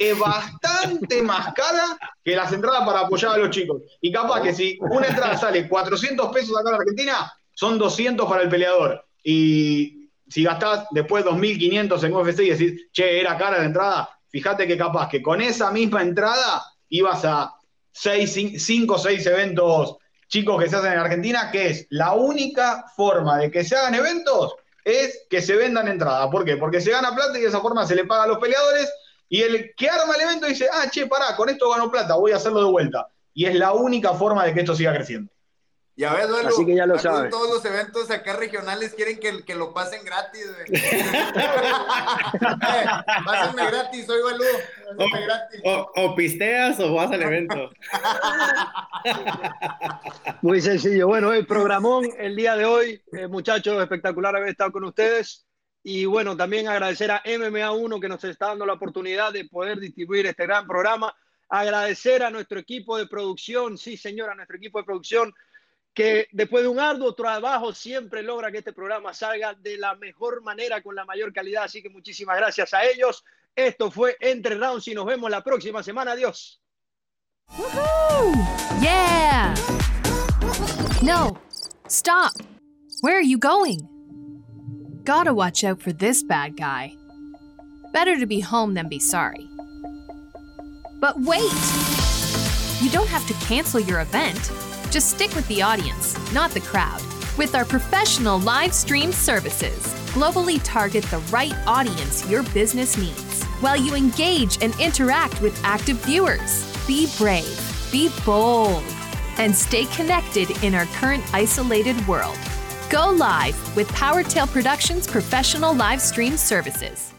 es bastante más cara que las entradas para apoyar a los chicos. Y capaz que si una entrada sale 400 pesos acá en Argentina, son 200 para el peleador. Y si gastás después 2.500 en UFC y decís, che, era cara la entrada, fíjate que capaz que con esa misma entrada ibas a 5 o 6 eventos chicos que se hacen en Argentina, que es la única forma de que se hagan eventos es que se vendan entradas. ¿Por qué? Porque se gana plata y de esa forma se le paga a los peleadores y el que arma el evento dice, ah, che, pará, con esto gano plata, voy a hacerlo de vuelta. Y es la única forma de que esto siga creciendo. Ya ves, duelo, Así que ya lo sabes. Todos los eventos acá regionales quieren que, que lo pasen gratis, güey. (laughs) (laughs) eh, pásenme gratis, soy Balú. O, gratis. O, pisteas o vas al evento. Muy sencillo. Bueno, el programón el día de hoy, eh, muchachos, espectacular haber estado con ustedes. Y bueno, también agradecer a MMA1 que nos está dando la oportunidad de poder distribuir este gran programa. Agradecer a nuestro equipo de producción, sí señora, nuestro equipo de producción, que después de un arduo trabajo siempre logra que este programa salga de la mejor manera, con la mayor calidad. Así que muchísimas gracias a ellos. Esto fue Entre Rounds y nos vemos la próxima semana. Adiós. Yeah! No, stop. Where are you going? Gotta watch out for this bad guy. Better to be home than be sorry. But wait! You don't have to cancel your event. Just stick with the audience, not the crowd. With our professional live stream services, globally target the right audience your business needs while you engage and interact with active viewers. Be brave, be bold, and stay connected in our current isolated world. Go live with PowerTail Productions professional live stream services.